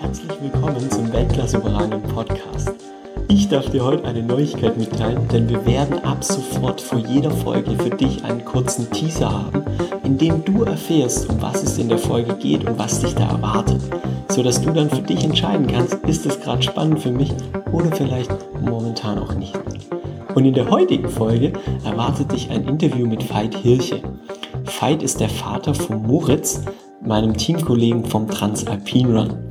Herzlich willkommen zum Weltklasse überragenden Podcast. Ich darf dir heute eine Neuigkeit mitteilen, denn wir werden ab sofort vor jeder Folge für dich einen kurzen Teaser haben, in dem du erfährst, um was es in der Folge geht und was dich da erwartet, sodass du dann für dich entscheiden kannst, ist es gerade spannend für mich oder vielleicht momentan auch nicht. Und in der heutigen Folge erwartet dich ein Interview mit Veit Hirche. Veit ist der Vater von Moritz, meinem Teamkollegen vom Transalpine Run.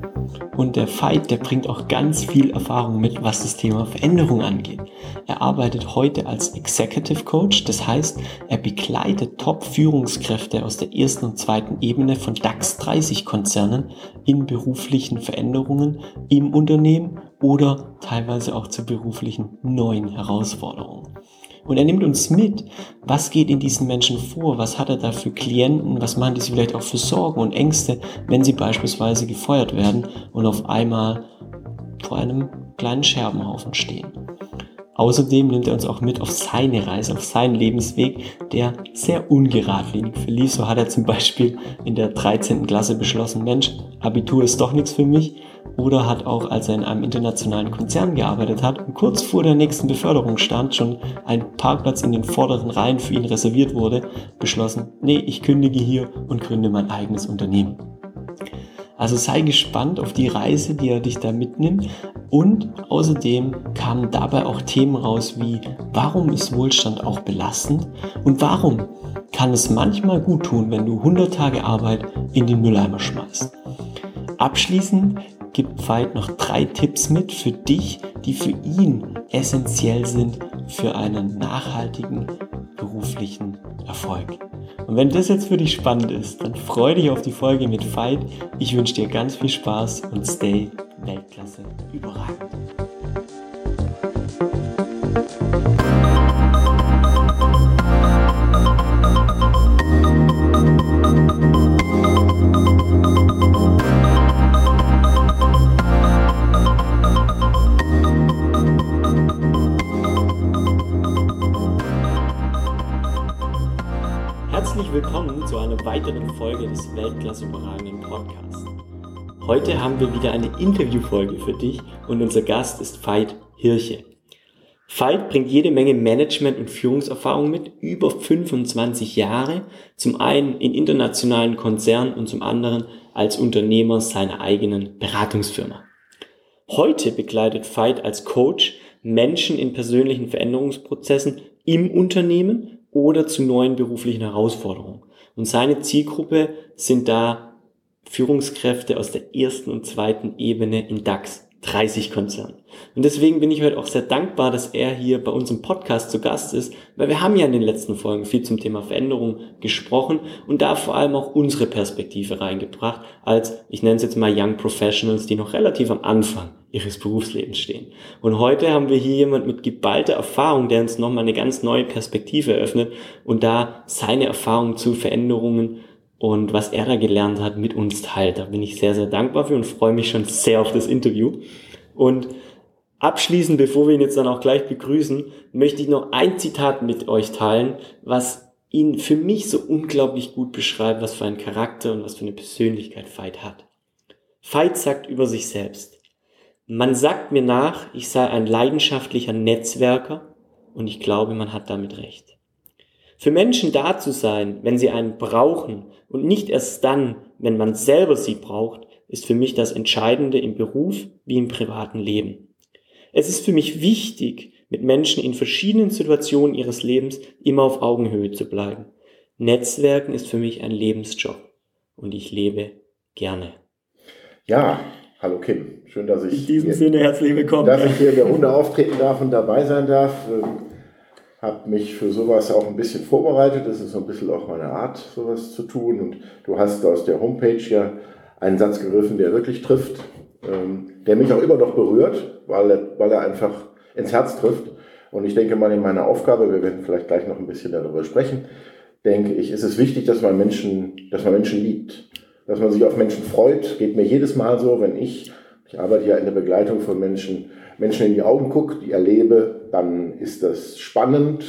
Und der Veit, der bringt auch ganz viel Erfahrung mit, was das Thema Veränderung angeht. Er arbeitet heute als Executive Coach, das heißt, er begleitet Top-Führungskräfte aus der ersten und zweiten Ebene von DAX 30 Konzernen in beruflichen Veränderungen im Unternehmen oder teilweise auch zu beruflichen neuen Herausforderungen. Und er nimmt uns mit, was geht in diesen Menschen vor, was hat er da für Klienten, was machen die sie vielleicht auch für Sorgen und Ängste, wenn sie beispielsweise gefeuert werden und auf einmal vor einem kleinen Scherbenhaufen stehen. Außerdem nimmt er uns auch mit auf seine Reise, auf seinen Lebensweg, der sehr ungeradlinig verlief. So hat er zum Beispiel in der 13. Klasse beschlossen, Mensch, Abitur ist doch nichts für mich oder hat auch, als er in einem internationalen Konzern gearbeitet hat und kurz vor der nächsten Beförderung stand, schon ein Parkplatz in den vorderen Reihen für ihn reserviert wurde, beschlossen, nee, ich kündige hier und gründe mein eigenes Unternehmen. Also sei gespannt auf die Reise, die er dich da mitnimmt. Und außerdem kamen dabei auch Themen raus wie, warum ist Wohlstand auch belastend und warum kann es manchmal gut tun, wenn du 100 Tage Arbeit in den Mülleimer schmeißt. Abschließend gibt Veit noch drei Tipps mit für dich, die für ihn essentiell sind für einen nachhaltigen beruflichen Erfolg. Und wenn das jetzt für dich spannend ist, dann freue dich auf die Folge mit Veit. Ich wünsche dir ganz viel Spaß und stay Weltklasse überragend. Einer weiteren Folge des Weltklasse überragenden Podcasts. Heute haben wir wieder eine Interviewfolge für dich und unser Gast ist Veit Hirche. Veit bringt jede Menge Management- und Führungserfahrung mit, über 25 Jahre, zum einen in internationalen Konzernen und zum anderen als Unternehmer seiner eigenen Beratungsfirma. Heute begleitet Veit als Coach Menschen in persönlichen Veränderungsprozessen im Unternehmen oder zu neuen beruflichen Herausforderungen. Und seine Zielgruppe sind da Führungskräfte aus der ersten und zweiten Ebene in DAX 30 Konzernen. Und deswegen bin ich heute auch sehr dankbar, dass er hier bei uns im Podcast zu Gast ist, weil wir haben ja in den letzten Folgen viel zum Thema Veränderung gesprochen und da vor allem auch unsere Perspektive reingebracht, als, ich nenne es jetzt mal Young Professionals, die noch relativ am Anfang ihres Berufslebens stehen. Und heute haben wir hier jemand mit geballter Erfahrung, der uns nochmal eine ganz neue Perspektive eröffnet und da seine Erfahrungen zu Veränderungen und was er da gelernt hat, mit uns teilt. Da bin ich sehr, sehr dankbar für und freue mich schon sehr auf das Interview. Und abschließend, bevor wir ihn jetzt dann auch gleich begrüßen, möchte ich noch ein Zitat mit euch teilen, was ihn für mich so unglaublich gut beschreibt, was für einen Charakter und was für eine Persönlichkeit Veit hat. Veit sagt über sich selbst, man sagt mir nach, ich sei ein leidenschaftlicher Netzwerker und ich glaube, man hat damit recht. Für Menschen da zu sein, wenn sie einen brauchen und nicht erst dann, wenn man selber sie braucht, ist für mich das Entscheidende im Beruf wie im privaten Leben. Es ist für mich wichtig, mit Menschen in verschiedenen Situationen ihres Lebens immer auf Augenhöhe zu bleiben. Netzwerken ist für mich ein Lebensjob und ich lebe gerne. Ja, hallo Kim. Schön, dass ich in diesem Sinne herzlich willkommen. Dass ich hier in der Runde auftreten darf und dabei sein darf habe mich für sowas auch ein bisschen vorbereitet. Das ist so ein bisschen auch meine Art, sowas zu tun. Und du hast aus der Homepage ja einen Satz gegriffen, der wirklich trifft, ähm, der mich auch immer noch berührt, weil er, weil er einfach ins Herz trifft. Und ich denke mal in meiner Aufgabe, wir werden vielleicht gleich noch ein bisschen darüber sprechen, denke ich, ist es wichtig, dass man Menschen, dass man Menschen liebt, dass man sich auf Menschen freut. Geht mir jedes Mal so, wenn ich, ich arbeite ja in der Begleitung von Menschen, Menschen in die Augen gucke, die erlebe, dann ist das spannend.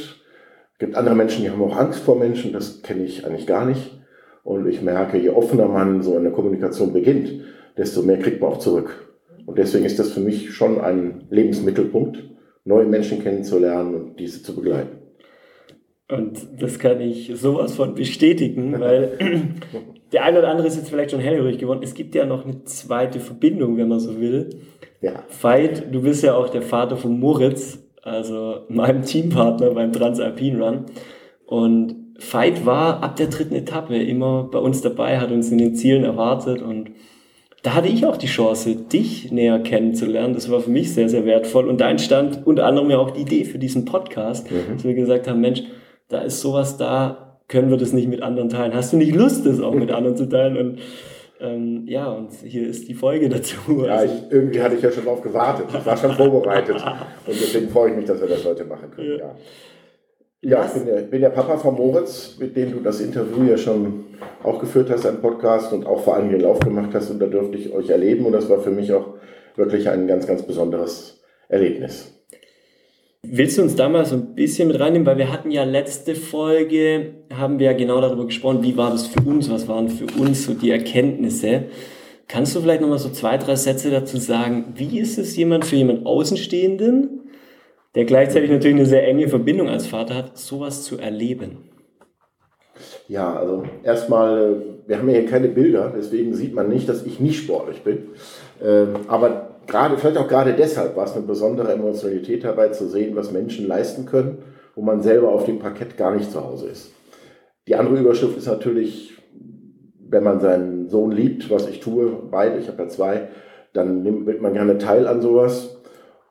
Es gibt andere Menschen, die haben auch Angst vor Menschen, das kenne ich eigentlich gar nicht. Und ich merke, je offener man so eine Kommunikation beginnt, desto mehr kriegt man auch zurück. Und deswegen ist das für mich schon ein Lebensmittelpunkt, neue Menschen kennenzulernen und diese zu begleiten. Und das kann ich sowas von bestätigen, weil der eine oder andere ist jetzt vielleicht schon hellhörig geworden. Es gibt ja noch eine zweite Verbindung, wenn man so will. Ja. Veit, du bist ja auch der Vater von Moritz, also meinem Teampartner beim Transalpin Run. Und Veit war ab der dritten Etappe immer bei uns dabei, hat uns in den Zielen erwartet und da hatte ich auch die Chance, dich näher kennenzulernen. Das war für mich sehr, sehr wertvoll. Und da entstand unter anderem ja auch die Idee für diesen Podcast, mhm. dass wir gesagt haben, Mensch, da ist sowas da, können wir das nicht mit anderen teilen? Hast du nicht Lust, das auch mit anderen zu teilen? Und ähm, ja, und hier ist die Folge dazu. Ja, also ich, irgendwie hatte ich ja schon drauf gewartet. Ich war schon vorbereitet. und deswegen freue ich mich, dass wir das heute machen können. Ja. Ja, ich bin, der, bin der Papa von Moritz, mit dem du das Interview ja schon auch geführt hast, ein Podcast und auch vor allem den Lauf gemacht hast. Und da durfte ich euch erleben und das war für mich auch wirklich ein ganz, ganz besonderes Erlebnis. Willst du uns da mal so ein bisschen mit reinnehmen, weil wir hatten ja letzte Folge, haben wir ja genau darüber gesprochen, wie war das für uns, was waren für uns so die Erkenntnisse. Kannst du vielleicht nochmal so zwei, drei Sätze dazu sagen, wie ist es jemand für jemand Außenstehenden, der gleichzeitig natürlich eine sehr enge Verbindung als Vater hat, sowas zu erleben? Ja, also erstmal, wir haben ja hier keine Bilder, deswegen sieht man nicht, dass ich nicht sportlich bin. Ähm, aber gerade, vielleicht auch gerade deshalb war es eine besondere Emotionalität dabei zu sehen, was Menschen leisten können, wo man selber auf dem Parkett gar nicht zu Hause ist. Die andere Überschrift ist natürlich, wenn man seinen Sohn liebt, was ich tue, beide, ich habe ja zwei, dann nimmt man gerne teil an sowas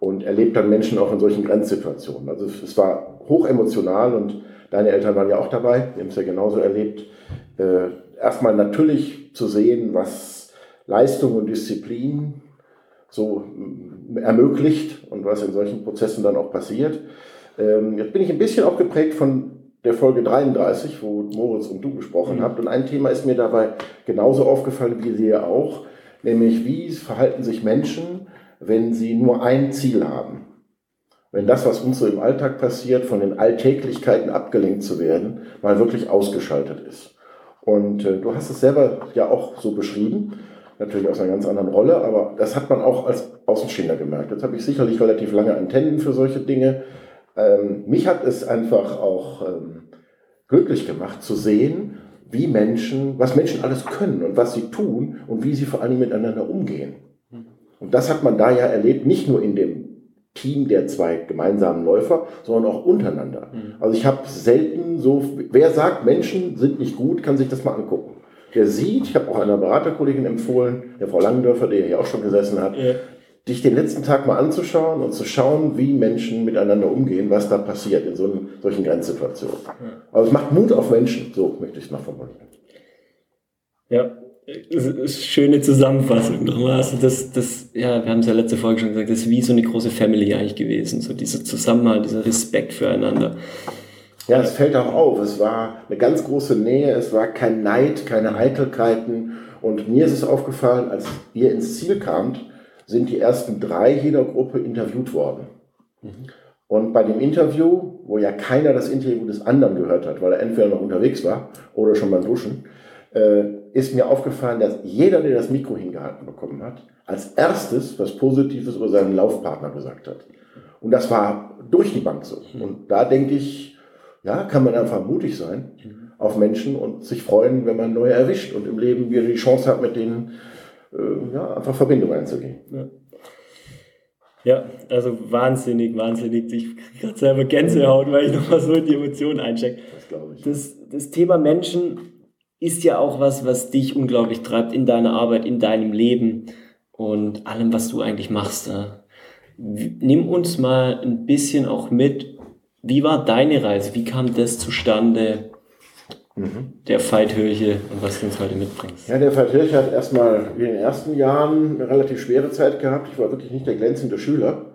und erlebt dann Menschen auch in solchen Grenzsituationen. Also es war hoch emotional und deine Eltern waren ja auch dabei, die haben es ja genauso erlebt. Äh, erstmal natürlich zu sehen, was Leistung und Disziplin so mm, ermöglicht und was in solchen Prozessen dann auch passiert. Ähm, jetzt bin ich ein bisschen auch geprägt von der Folge 33, wo Moritz und du gesprochen mhm. habt. Und ein Thema ist mir dabei genauso aufgefallen wie dir auch, nämlich wie verhalten sich Menschen, wenn sie nur ein Ziel haben. Wenn das, was uns so im Alltag passiert, von den Alltäglichkeiten abgelenkt zu werden, mal wirklich ausgeschaltet ist. Und äh, du hast es selber ja auch so beschrieben natürlich aus einer ganz anderen Rolle, aber das hat man auch als Außenstehender gemerkt. Jetzt habe ich sicherlich relativ lange Antennen für solche Dinge. Ähm, mich hat es einfach auch ähm, glücklich gemacht zu sehen, wie Menschen, was Menschen alles können und was sie tun und wie sie vor allem miteinander umgehen. Und das hat man da ja erlebt, nicht nur in dem Team der zwei gemeinsamen Läufer, sondern auch untereinander. Mhm. Also ich habe selten so, wer sagt, Menschen sind nicht gut, kann sich das mal angucken der sieht, ich habe auch einer Beraterkollegin empfohlen, der Frau Langendörfer, die hier auch schon gesessen hat, ja. dich den letzten Tag mal anzuschauen und zu schauen, wie Menschen miteinander umgehen, was da passiert in so einen, solchen Grenzsituationen. Ja. Aber es macht Mut auf Menschen, so möchte ich es mal formulieren. Ja, schöne Zusammenfassung. Also das, das, ja, wir haben es ja letzte Folge schon gesagt, das ist wie so eine große Family eigentlich gewesen. So dieser Zusammenhalt, dieser Respekt füreinander. Ja, es fällt auch auf. Es war eine ganz große Nähe, es war kein Neid, keine Eitelkeiten. Und mir ist es aufgefallen, als ihr ins Ziel kamt, sind die ersten drei jeder Gruppe interviewt worden. Mhm. Und bei dem Interview, wo ja keiner das Interview des anderen gehört hat, weil er entweder noch unterwegs war oder schon beim Duschen, äh, ist mir aufgefallen, dass jeder, der das Mikro hingehalten bekommen hat, als erstes was Positives über seinen Laufpartner gesagt hat. Und das war durch die Bank so. Mhm. Und da denke ich, ja, kann man einfach mutig sein mhm. auf Menschen und sich freuen, wenn man neue erwischt und im Leben wieder die Chance hat, mit denen äh, ja, einfach Verbindung einzugehen. Ja. Ja, also wahnsinnig, wahnsinnig. Ich kriege gerade selber Gänsehaut, weil ich nochmal so in die Emotionen einstecke. Das glaube ich. Das, das Thema Menschen ist ja auch was, was dich unglaublich treibt in deiner Arbeit, in deinem Leben und allem, was du eigentlich machst. Nimm uns mal ein bisschen auch mit, wie war deine Reise? Wie kam das zustande? Mhm. Der Veithirche und was du uns heute mitbringst. Ja, der Veithirche hat erstmal in den ersten Jahren eine relativ schwere Zeit gehabt. Ich war wirklich nicht der glänzende Schüler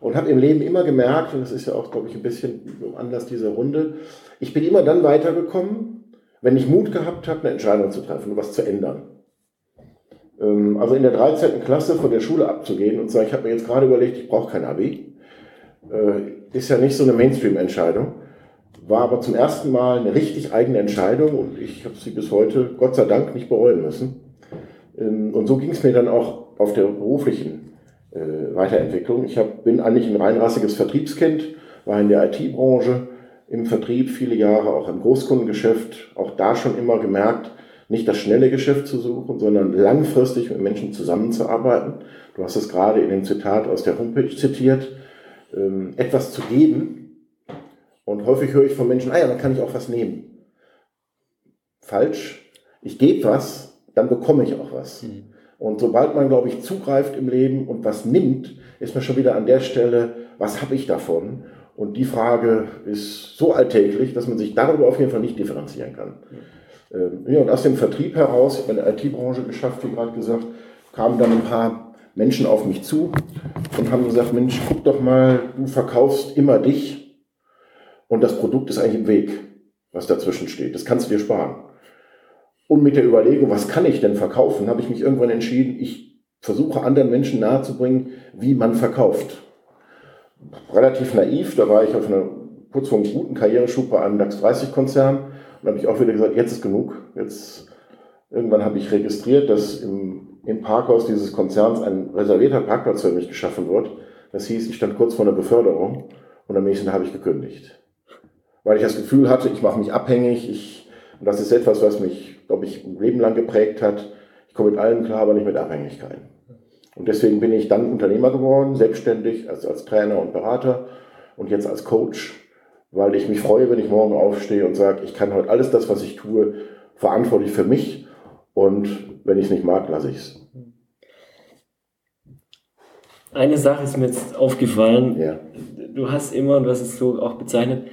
und habe im Leben immer gemerkt, und das ist ja auch, glaube ich, ein bisschen anders dieser Runde, ich bin immer dann weitergekommen, wenn ich Mut gehabt habe, eine Entscheidung zu treffen und was zu ändern. Ähm, also in der 13. Klasse von der Schule abzugehen und zu sagen, ich habe mir jetzt gerade überlegt, ich brauche kein Abi. Ist ja nicht so eine Mainstream-Entscheidung, war aber zum ersten Mal eine richtig eigene Entscheidung und ich habe sie bis heute, Gott sei Dank, nicht bereuen müssen. Ähm, und so ging es mir dann auch auf der beruflichen äh, Weiterentwicklung. Ich hab, bin eigentlich ein reinrassiges Vertriebskind, war in der IT-Branche, im Vertrieb viele Jahre, auch im Großkundengeschäft, auch da schon immer gemerkt, nicht das schnelle Geschäft zu suchen, sondern langfristig mit Menschen zusammenzuarbeiten. Du hast es gerade in dem Zitat aus der Homepage zitiert, ähm, etwas zu geben. Und häufig höre ich von Menschen, ah ja, dann kann ich auch was nehmen. Falsch. Ich gebe was, dann bekomme ich auch was. Mhm. Und sobald man, glaube ich, zugreift im Leben und was nimmt, ist man schon wieder an der Stelle, was habe ich davon? Und die Frage ist so alltäglich, dass man sich darüber auf jeden Fall nicht differenzieren kann. Mhm. Ja, und aus dem Vertrieb heraus, ich habe in der IT-Branche geschafft, wie gerade gesagt, kamen dann ein paar Menschen auf mich zu und haben gesagt, Mensch, guck doch mal, du verkaufst immer dich und das Produkt ist eigentlich im Weg, was dazwischen steht. Das kannst du dir sparen. Und mit der Überlegung, was kann ich denn verkaufen, habe ich mich irgendwann entschieden, ich versuche anderen Menschen nahezubringen, wie man verkauft relativ naiv, da war ich auf einer kurz vor einem guten Karriereschub bei einem DAX 30 Konzern und habe ich auch wieder gesagt, jetzt ist genug. Jetzt irgendwann habe ich registriert, dass im, im Parkhaus dieses Konzerns ein reservierter Parkplatz für mich geschaffen wird. Das hieß, ich stand kurz vor einer Beförderung und am nächsten habe ich gekündigt. Weil ich das Gefühl hatte, ich mache mich abhängig, ich, und das ist etwas, was mich, glaube ich, ein Leben lang geprägt hat. Ich komme mit allem klar, aber nicht mit Abhängigkeiten. Und deswegen bin ich dann Unternehmer geworden, selbstständig, als, als Trainer und Berater und jetzt als Coach, weil ich mich freue, wenn ich morgen aufstehe und sage, ich kann heute alles das, was ich tue, verantwortlich für mich und wenn ich es nicht mag, lasse ich es. Eine Sache ist mir jetzt aufgefallen. Ja. Du hast immer, und du hast es so auch bezeichnet,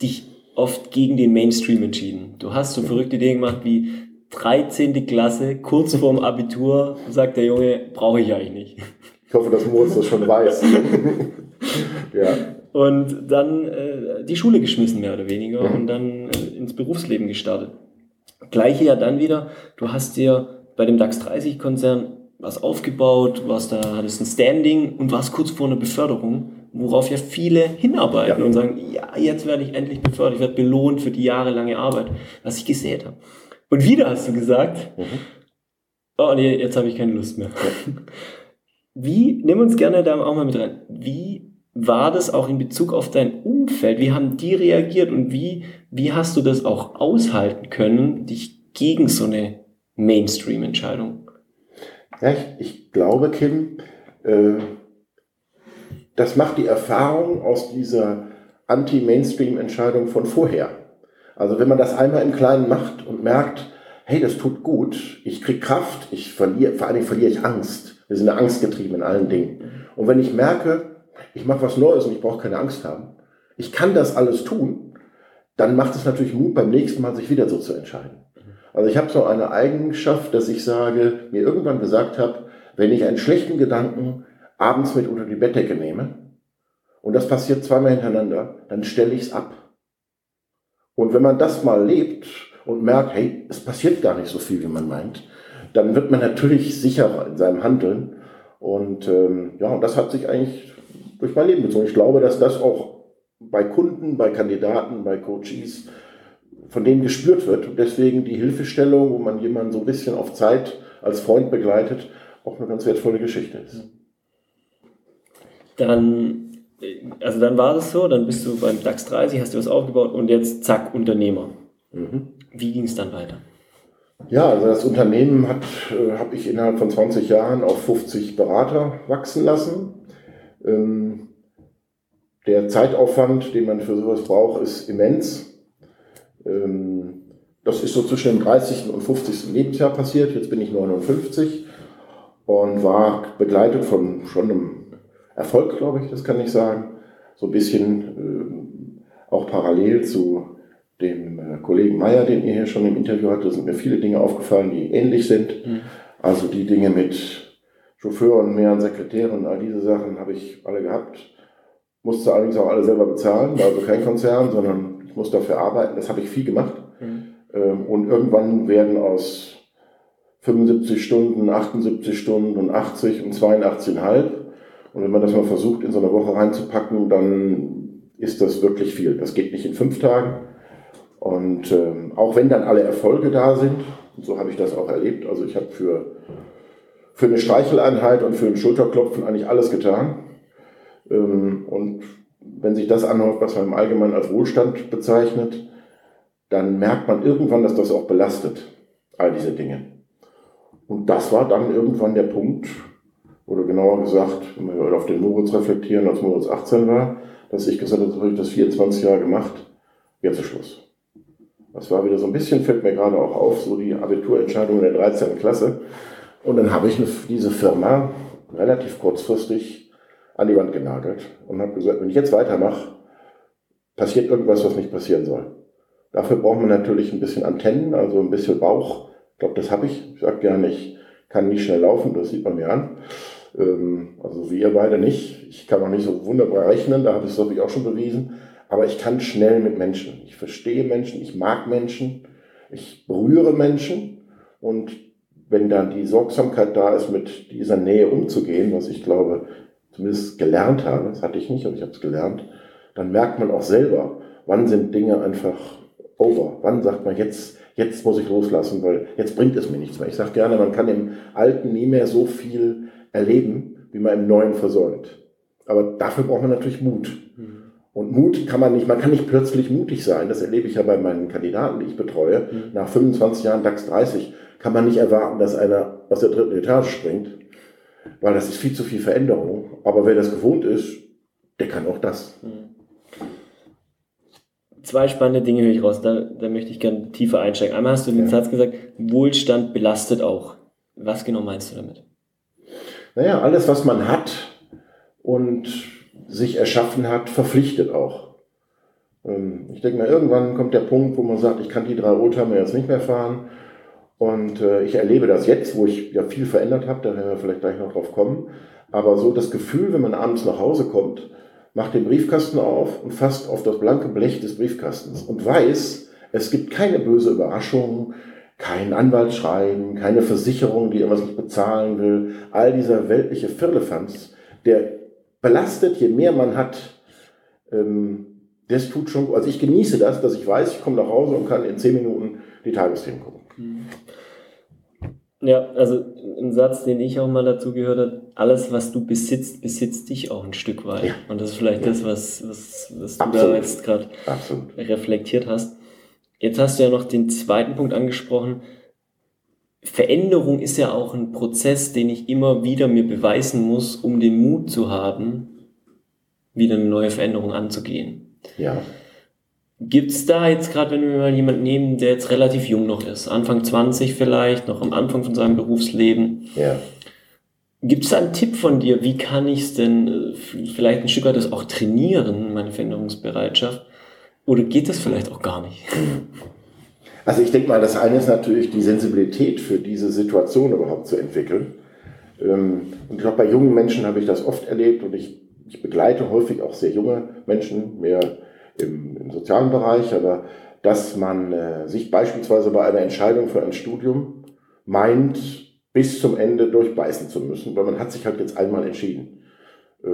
dich oft gegen den Mainstream entschieden. Du hast so verrückte Dinge gemacht wie 13. Klasse, kurz vorm Abitur, sagt der Junge, brauche ich eigentlich nicht. Ich hoffe, dass Moritz das schon weiß. ja. Und dann äh, die Schule geschmissen, mehr oder weniger, mhm. und dann äh, ins Berufsleben gestartet. Gleiche ja dann wieder, du hast dir bei dem DAX 30 Konzern was aufgebaut, warst da, hattest ein Standing und warst kurz vor einer Beförderung, worauf ja viele hinarbeiten ja. und sagen, ja, jetzt werde ich endlich befördert, ich werde belohnt für die jahrelange Arbeit, was ich gesät habe. Und wieder hast du gesagt, mhm. oh nee, jetzt habe ich keine Lust mehr. Wie, nimm uns gerne da auch mal mit rein. Wie war das auch in Bezug auf dein Umfeld? Wie haben die reagiert und wie, wie hast du das auch aushalten können, dich gegen so eine Mainstream-Entscheidung? Ja, ich, ich, glaube, Kim, äh, das macht die Erfahrung aus dieser Anti-Mainstream-Entscheidung von vorher. Also wenn man das einmal im Kleinen macht und merkt, hey, das tut gut, ich kriege Kraft, ich verliere, vor Dingen verliere ich Angst. Wir sind angstgetrieben in allen Dingen. Und wenn ich merke, ich mache was Neues und ich brauche keine Angst haben, ich kann das alles tun, dann macht es natürlich Mut, beim nächsten Mal sich wieder so zu entscheiden. Also ich habe so eine Eigenschaft, dass ich sage, mir irgendwann gesagt habe, wenn ich einen schlechten Gedanken abends mit unter die Bettdecke nehme, und das passiert zweimal hintereinander, dann stelle ich es ab. Und wenn man das mal lebt und merkt, hey, es passiert gar nicht so viel, wie man meint, dann wird man natürlich sicherer in seinem Handeln. Und ähm, ja, und das hat sich eigentlich durch mein Leben gezogen. Ich glaube, dass das auch bei Kunden, bei Kandidaten, bei Coaches von denen gespürt wird. Und deswegen die Hilfestellung, wo man jemanden so ein bisschen auf Zeit als Freund begleitet, auch eine ganz wertvolle Geschichte ist. Dann also dann war es so, dann bist du beim DAX 30, hast du was aufgebaut und jetzt zack, Unternehmer. Mhm. Wie ging es dann weiter? Ja, also das Unternehmen hat, äh, habe ich innerhalb von 20 Jahren auf 50 Berater wachsen lassen. Ähm, der Zeitaufwand, den man für sowas braucht, ist immens. Ähm, das ist so zwischen dem 30. und 50. Lebensjahr passiert. Jetzt bin ich 59 und war begleitet von schon einem Erfolg, glaube ich, das kann ich sagen. So ein bisschen äh, auch parallel zu dem äh, Kollegen Meyer, den ihr hier schon im Interview hattet, sind mir viele Dinge aufgefallen, die ähnlich sind. Mhm. Also die Dinge mit Chauffeuren, mehreren Sekretären, all diese Sachen habe ich alle gehabt. Musste allerdings auch alle selber bezahlen, war also kein Konzern, sondern ich musste dafür arbeiten. Das habe ich viel gemacht. Mhm. Ähm, und irgendwann werden aus 75 Stunden, 78 Stunden und 80 und 82,5 und wenn man das mal versucht, in so eine Woche reinzupacken, dann ist das wirklich viel. Das geht nicht in fünf Tagen. Und ähm, auch wenn dann alle Erfolge da sind, so habe ich das auch erlebt, also ich habe für, für eine Streicheleinheit und für ein Schulterklopfen eigentlich alles getan. Ähm, und wenn sich das anhört, was man im Allgemeinen als Wohlstand bezeichnet, dann merkt man irgendwann, dass das auch belastet, all diese Dinge. Und das war dann irgendwann der Punkt, oder genauer gesagt, wenn wir auf den Moritz reflektieren, als Moritz 18 war, dass ich gesagt habe, das habe ich das 24 Jahre gemacht, jetzt ist Schluss. Das war wieder so ein bisschen, fällt mir gerade auch auf, so die Abiturentscheidung in der 13. Klasse. Und dann habe ich diese Firma relativ kurzfristig an die Wand genagelt und habe gesagt, wenn ich jetzt weitermache, passiert irgendwas, was nicht passieren soll. Dafür braucht man natürlich ein bisschen Antennen, also ein bisschen Bauch. Ich glaube, das habe ich. Ich sage gerne, ich kann nicht schnell laufen, das sieht man mir an. Ähm, also wie ihr beide nicht. Ich kann auch nicht so wunderbar rechnen, da habe ich es, glaube ich, auch schon bewiesen. Aber ich kann schnell mit Menschen. Ich verstehe Menschen, ich mag Menschen, ich berühre Menschen. Und wenn dann die Sorgsamkeit da ist, mit dieser Nähe umzugehen, was ich glaube, zumindest gelernt habe, das hatte ich nicht, aber ich habe es gelernt, dann merkt man auch selber, wann sind Dinge einfach over. Wann sagt man, jetzt, jetzt muss ich loslassen, weil jetzt bringt es mir nichts mehr. Ich sage gerne, man kann im Alten nie mehr so viel erleben, wie man im Neuen versäumt. Aber dafür braucht man natürlich Mut. Mhm. Und Mut kann man nicht, man kann nicht plötzlich mutig sein. Das erlebe ich ja bei meinen Kandidaten, die ich betreue. Mhm. Nach 25 Jahren DAX 30 kann man nicht erwarten, dass einer aus der dritten Etage springt, weil das ist viel zu viel Veränderung. Aber wer das gewohnt ist, der kann auch das. Mhm zwei spannende Dinge höre ich raus, da, da möchte ich gerne tiefer einsteigen. Einmal hast du den ja. Satz gesagt, Wohlstand belastet auch. Was genau meinst du damit? Naja, alles, was man hat und sich erschaffen hat, verpflichtet auch. Ähm, ich denke mal, irgendwann kommt der Punkt, wo man sagt, ich kann die drei Oldtimer jetzt nicht mehr fahren. Und äh, ich erlebe das jetzt, wo ich ja viel verändert habe, da werden wir vielleicht gleich noch drauf kommen. Aber so das Gefühl, wenn man abends nach Hause kommt, macht den Briefkasten auf und fasst auf das blanke Blech des Briefkastens und weiß, es gibt keine böse Überraschung, kein Anwaltsschreiben, keine Versicherung, die irgendwas nicht bezahlen will. All dieser weltliche Firlefanz, der belastet, je mehr man hat, ähm, das tut schon, also ich genieße das, dass ich weiß, ich komme nach Hause und kann in zehn Minuten die Tagesthemen gucken. Mhm. Ja, also ein Satz, den ich auch mal dazu gehört habe, alles, was du besitzt, besitzt dich auch ein Stück weit. Ja. Und das ist vielleicht ja. das, was, was, was du Absolut. da jetzt gerade reflektiert hast. Jetzt hast du ja noch den zweiten Punkt angesprochen. Veränderung ist ja auch ein Prozess, den ich immer wieder mir beweisen muss, um den Mut zu haben, wieder eine neue Veränderung anzugehen. Ja. Gibt es da jetzt gerade, wenn wir mal jemanden nehmen, der jetzt relativ jung noch ist, Anfang 20 vielleicht, noch am Anfang von seinem Berufsleben? Ja. Gibt es da einen Tipp von dir, wie kann ich es denn äh, vielleicht ein Stück weit das auch trainieren, meine Veränderungsbereitschaft? Oder geht das vielleicht auch gar nicht? Also ich denke mal, das eine ist natürlich die Sensibilität für diese Situation überhaupt zu entwickeln. Ähm, und ich glaube, bei jungen Menschen habe ich das oft erlebt und ich, ich begleite häufig auch sehr junge Menschen, mehr im, im sozialen Bereich, aber dass man äh, sich beispielsweise bei einer Entscheidung für ein Studium meint, bis zum Ende durchbeißen zu müssen, weil man hat sich halt jetzt einmal entschieden. Äh,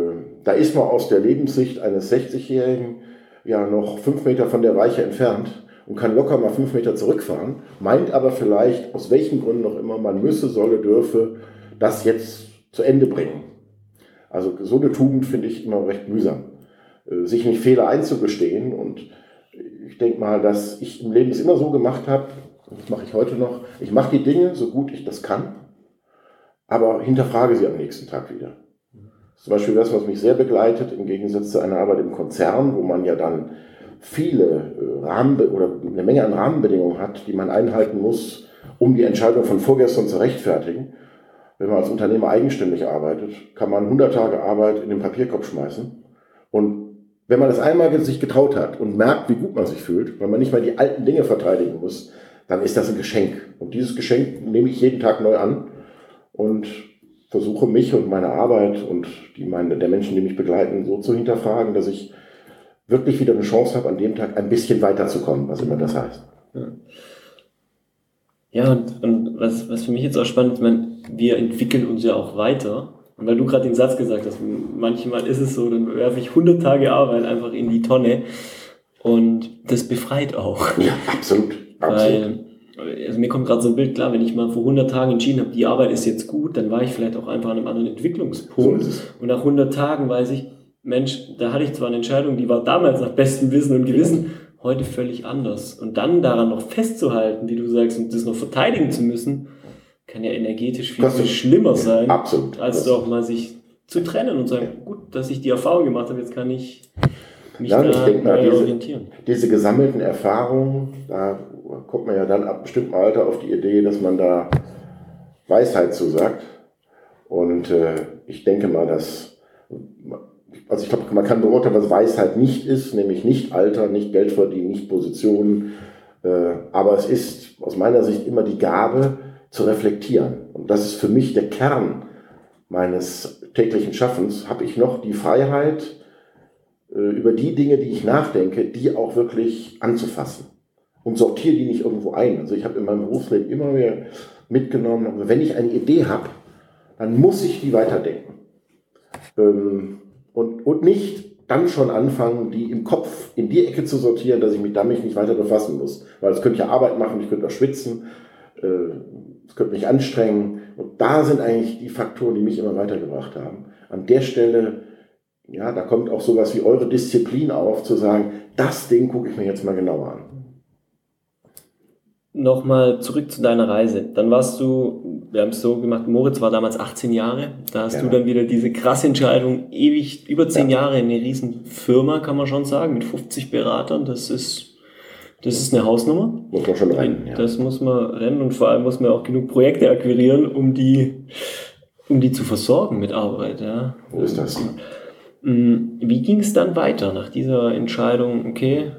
da ist man aus der Lebenssicht eines 60-Jährigen ja noch fünf Meter von der Weiche entfernt und kann locker mal fünf Meter zurückfahren, meint aber vielleicht, aus welchen Gründen noch immer, man müsse, solle, dürfe das jetzt zu Ende bringen. Also so eine Tugend finde ich immer recht mühsam. Äh, sich nicht Fehler einzugestehen. Und ich denke mal, dass ich im Leben es immer so gemacht habe, das mache ich heute noch, ich mache die Dinge so gut ich das kann, aber hinterfrage sie am nächsten Tag wieder. Zum Beispiel das, was mich sehr begleitet, im Gegensatz zu einer Arbeit im Konzern, wo man ja dann viele äh, Rahmen oder eine Menge an Rahmenbedingungen hat, die man einhalten muss, um die Entscheidung von vorgestern zu rechtfertigen. Wenn man als Unternehmer eigenständig arbeitet, kann man 100 Tage Arbeit in den Papierkorb schmeißen und wenn man das einmal sich getraut hat und merkt, wie gut man sich fühlt, weil man nicht mal die alten Dinge verteidigen muss, dann ist das ein Geschenk. Und dieses Geschenk nehme ich jeden Tag neu an und versuche mich und meine Arbeit und die meine, der Menschen, die mich begleiten, so zu hinterfragen, dass ich wirklich wieder eine Chance habe, an dem Tag ein bisschen weiterzukommen, was immer das heißt. Ja, ja und, und was, was für mich jetzt auch spannend ist, ich meine, wir entwickeln uns ja auch weiter Und weil du gerade den Satz gesagt hast, manchmal ist es so, dann werfe ich 100 Tage Arbeit einfach in die Tonne und das befreit auch. Ja, absolut. absolut. Weil, also mir kommt gerade so ein Bild klar, wenn ich mal vor 100 Tagen entschieden habe, die Arbeit ist jetzt gut, dann war ich vielleicht auch einfach an einem anderen Entwicklungspunkt. So und nach 100 Tagen weiß ich, Mensch, da hatte ich zwar eine Entscheidung, die war damals nach bestem Wissen und Gewissen, heute völlig anders. Und dann daran noch festzuhalten, wie du sagst, und das noch verteidigen zu müssen, kann ja energetisch viel, viel schlimmer sein, absolut. als doch mal sich zu trennen und sagen, gut, dass ich die Erfahrung gemacht habe, jetzt kann ich mich ja, da ich denke mal, diese, orientieren. Diese gesammelten Erfahrungen, da kommt man ja dann ab bestimmtem Alter auf die Idee, dass man da Weisheit zu sagt. Und äh, ich denke mal, dass, also ich glaube, man kann beurteilen, was Weisheit nicht ist, nämlich nicht Alter, nicht Geld verdienen, nicht Positionen. Äh, aber es ist aus meiner Sicht immer die Gabe zu reflektieren. Und das ist für mich der Kern meines täglichen Schaffens. Habe ich noch die Freiheit, äh, über die Dinge, die ich nachdenke, die auch wirklich anzufassen und sortiere die nicht irgendwo ein. Also ich habe in meinem Berufsleben immer mehr mitgenommen, wenn ich eine Idee habe, dann muss ich die weiterdenken. Ähm, und, und nicht dann schon anfangen, die im Kopf in die Ecke zu sortieren, dass ich mich damit nicht weiter befassen muss. Weil es könnte ja Arbeit machen, ich könnte auch schwitzen, äh, es könnte mich anstrengen. Und da sind eigentlich die Faktoren, die mich immer weitergebracht haben. An der Stelle, ja, da kommt auch sowas wie eure Disziplin auf, zu sagen, das Ding gucke ich mir jetzt mal genauer an nochmal zurück zu deiner Reise. Dann warst du, wir haben es so gemacht, Moritz war damals 18 Jahre. Da hast ja. du dann wieder diese krasse Entscheidung, ewig über 10 ja. Jahre eine riesen Firma, kann man schon sagen, mit 50 Beratern. Das ist, das ist eine Hausnummer. Muss man schon rennen. Ja. Das muss man rennen und vor allem muss man auch genug Projekte akquirieren, um die, um die zu versorgen mit Arbeit. Ja. Wo ist das? Mm, wie ging es dann weiter nach dieser Entscheidung, okay,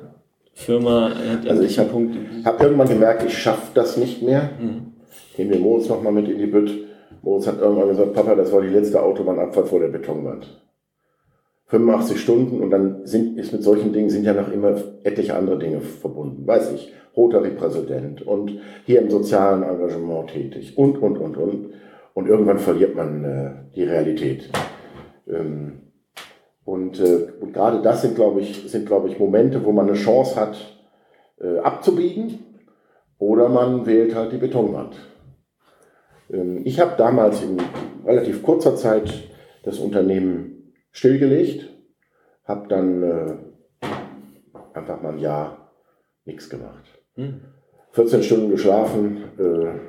Firma Also ich habe hab irgendwann gemerkt, ich schaffe das nicht mehr. Mhm. Nehmen wir Moritz nochmal mit in die Bütt. Moritz hat irgendwann gesagt, Papa, das war die letzte Autobahnabfahrt vor der Betonwand. 85 Stunden und dann sind, ist mit solchen Dingen sind ja noch immer etliche andere Dinge verbunden. Weiß ich, Rotary-Präsident und hier im sozialen Engagement tätig und, und, und, und. Und irgendwann verliert man äh, die Realität. Ähm, und, äh, und gerade das sind, glaube ich, sind, glaube ich, Momente, wo man eine Chance hat, äh, abzubiegen. Oder man wählt halt die Betonwand. Ähm, ich habe damals in relativ kurzer Zeit das Unternehmen stillgelegt, habe dann äh, einfach mal ein Jahr nichts gemacht. Hm. 14 Stunden geschlafen, äh,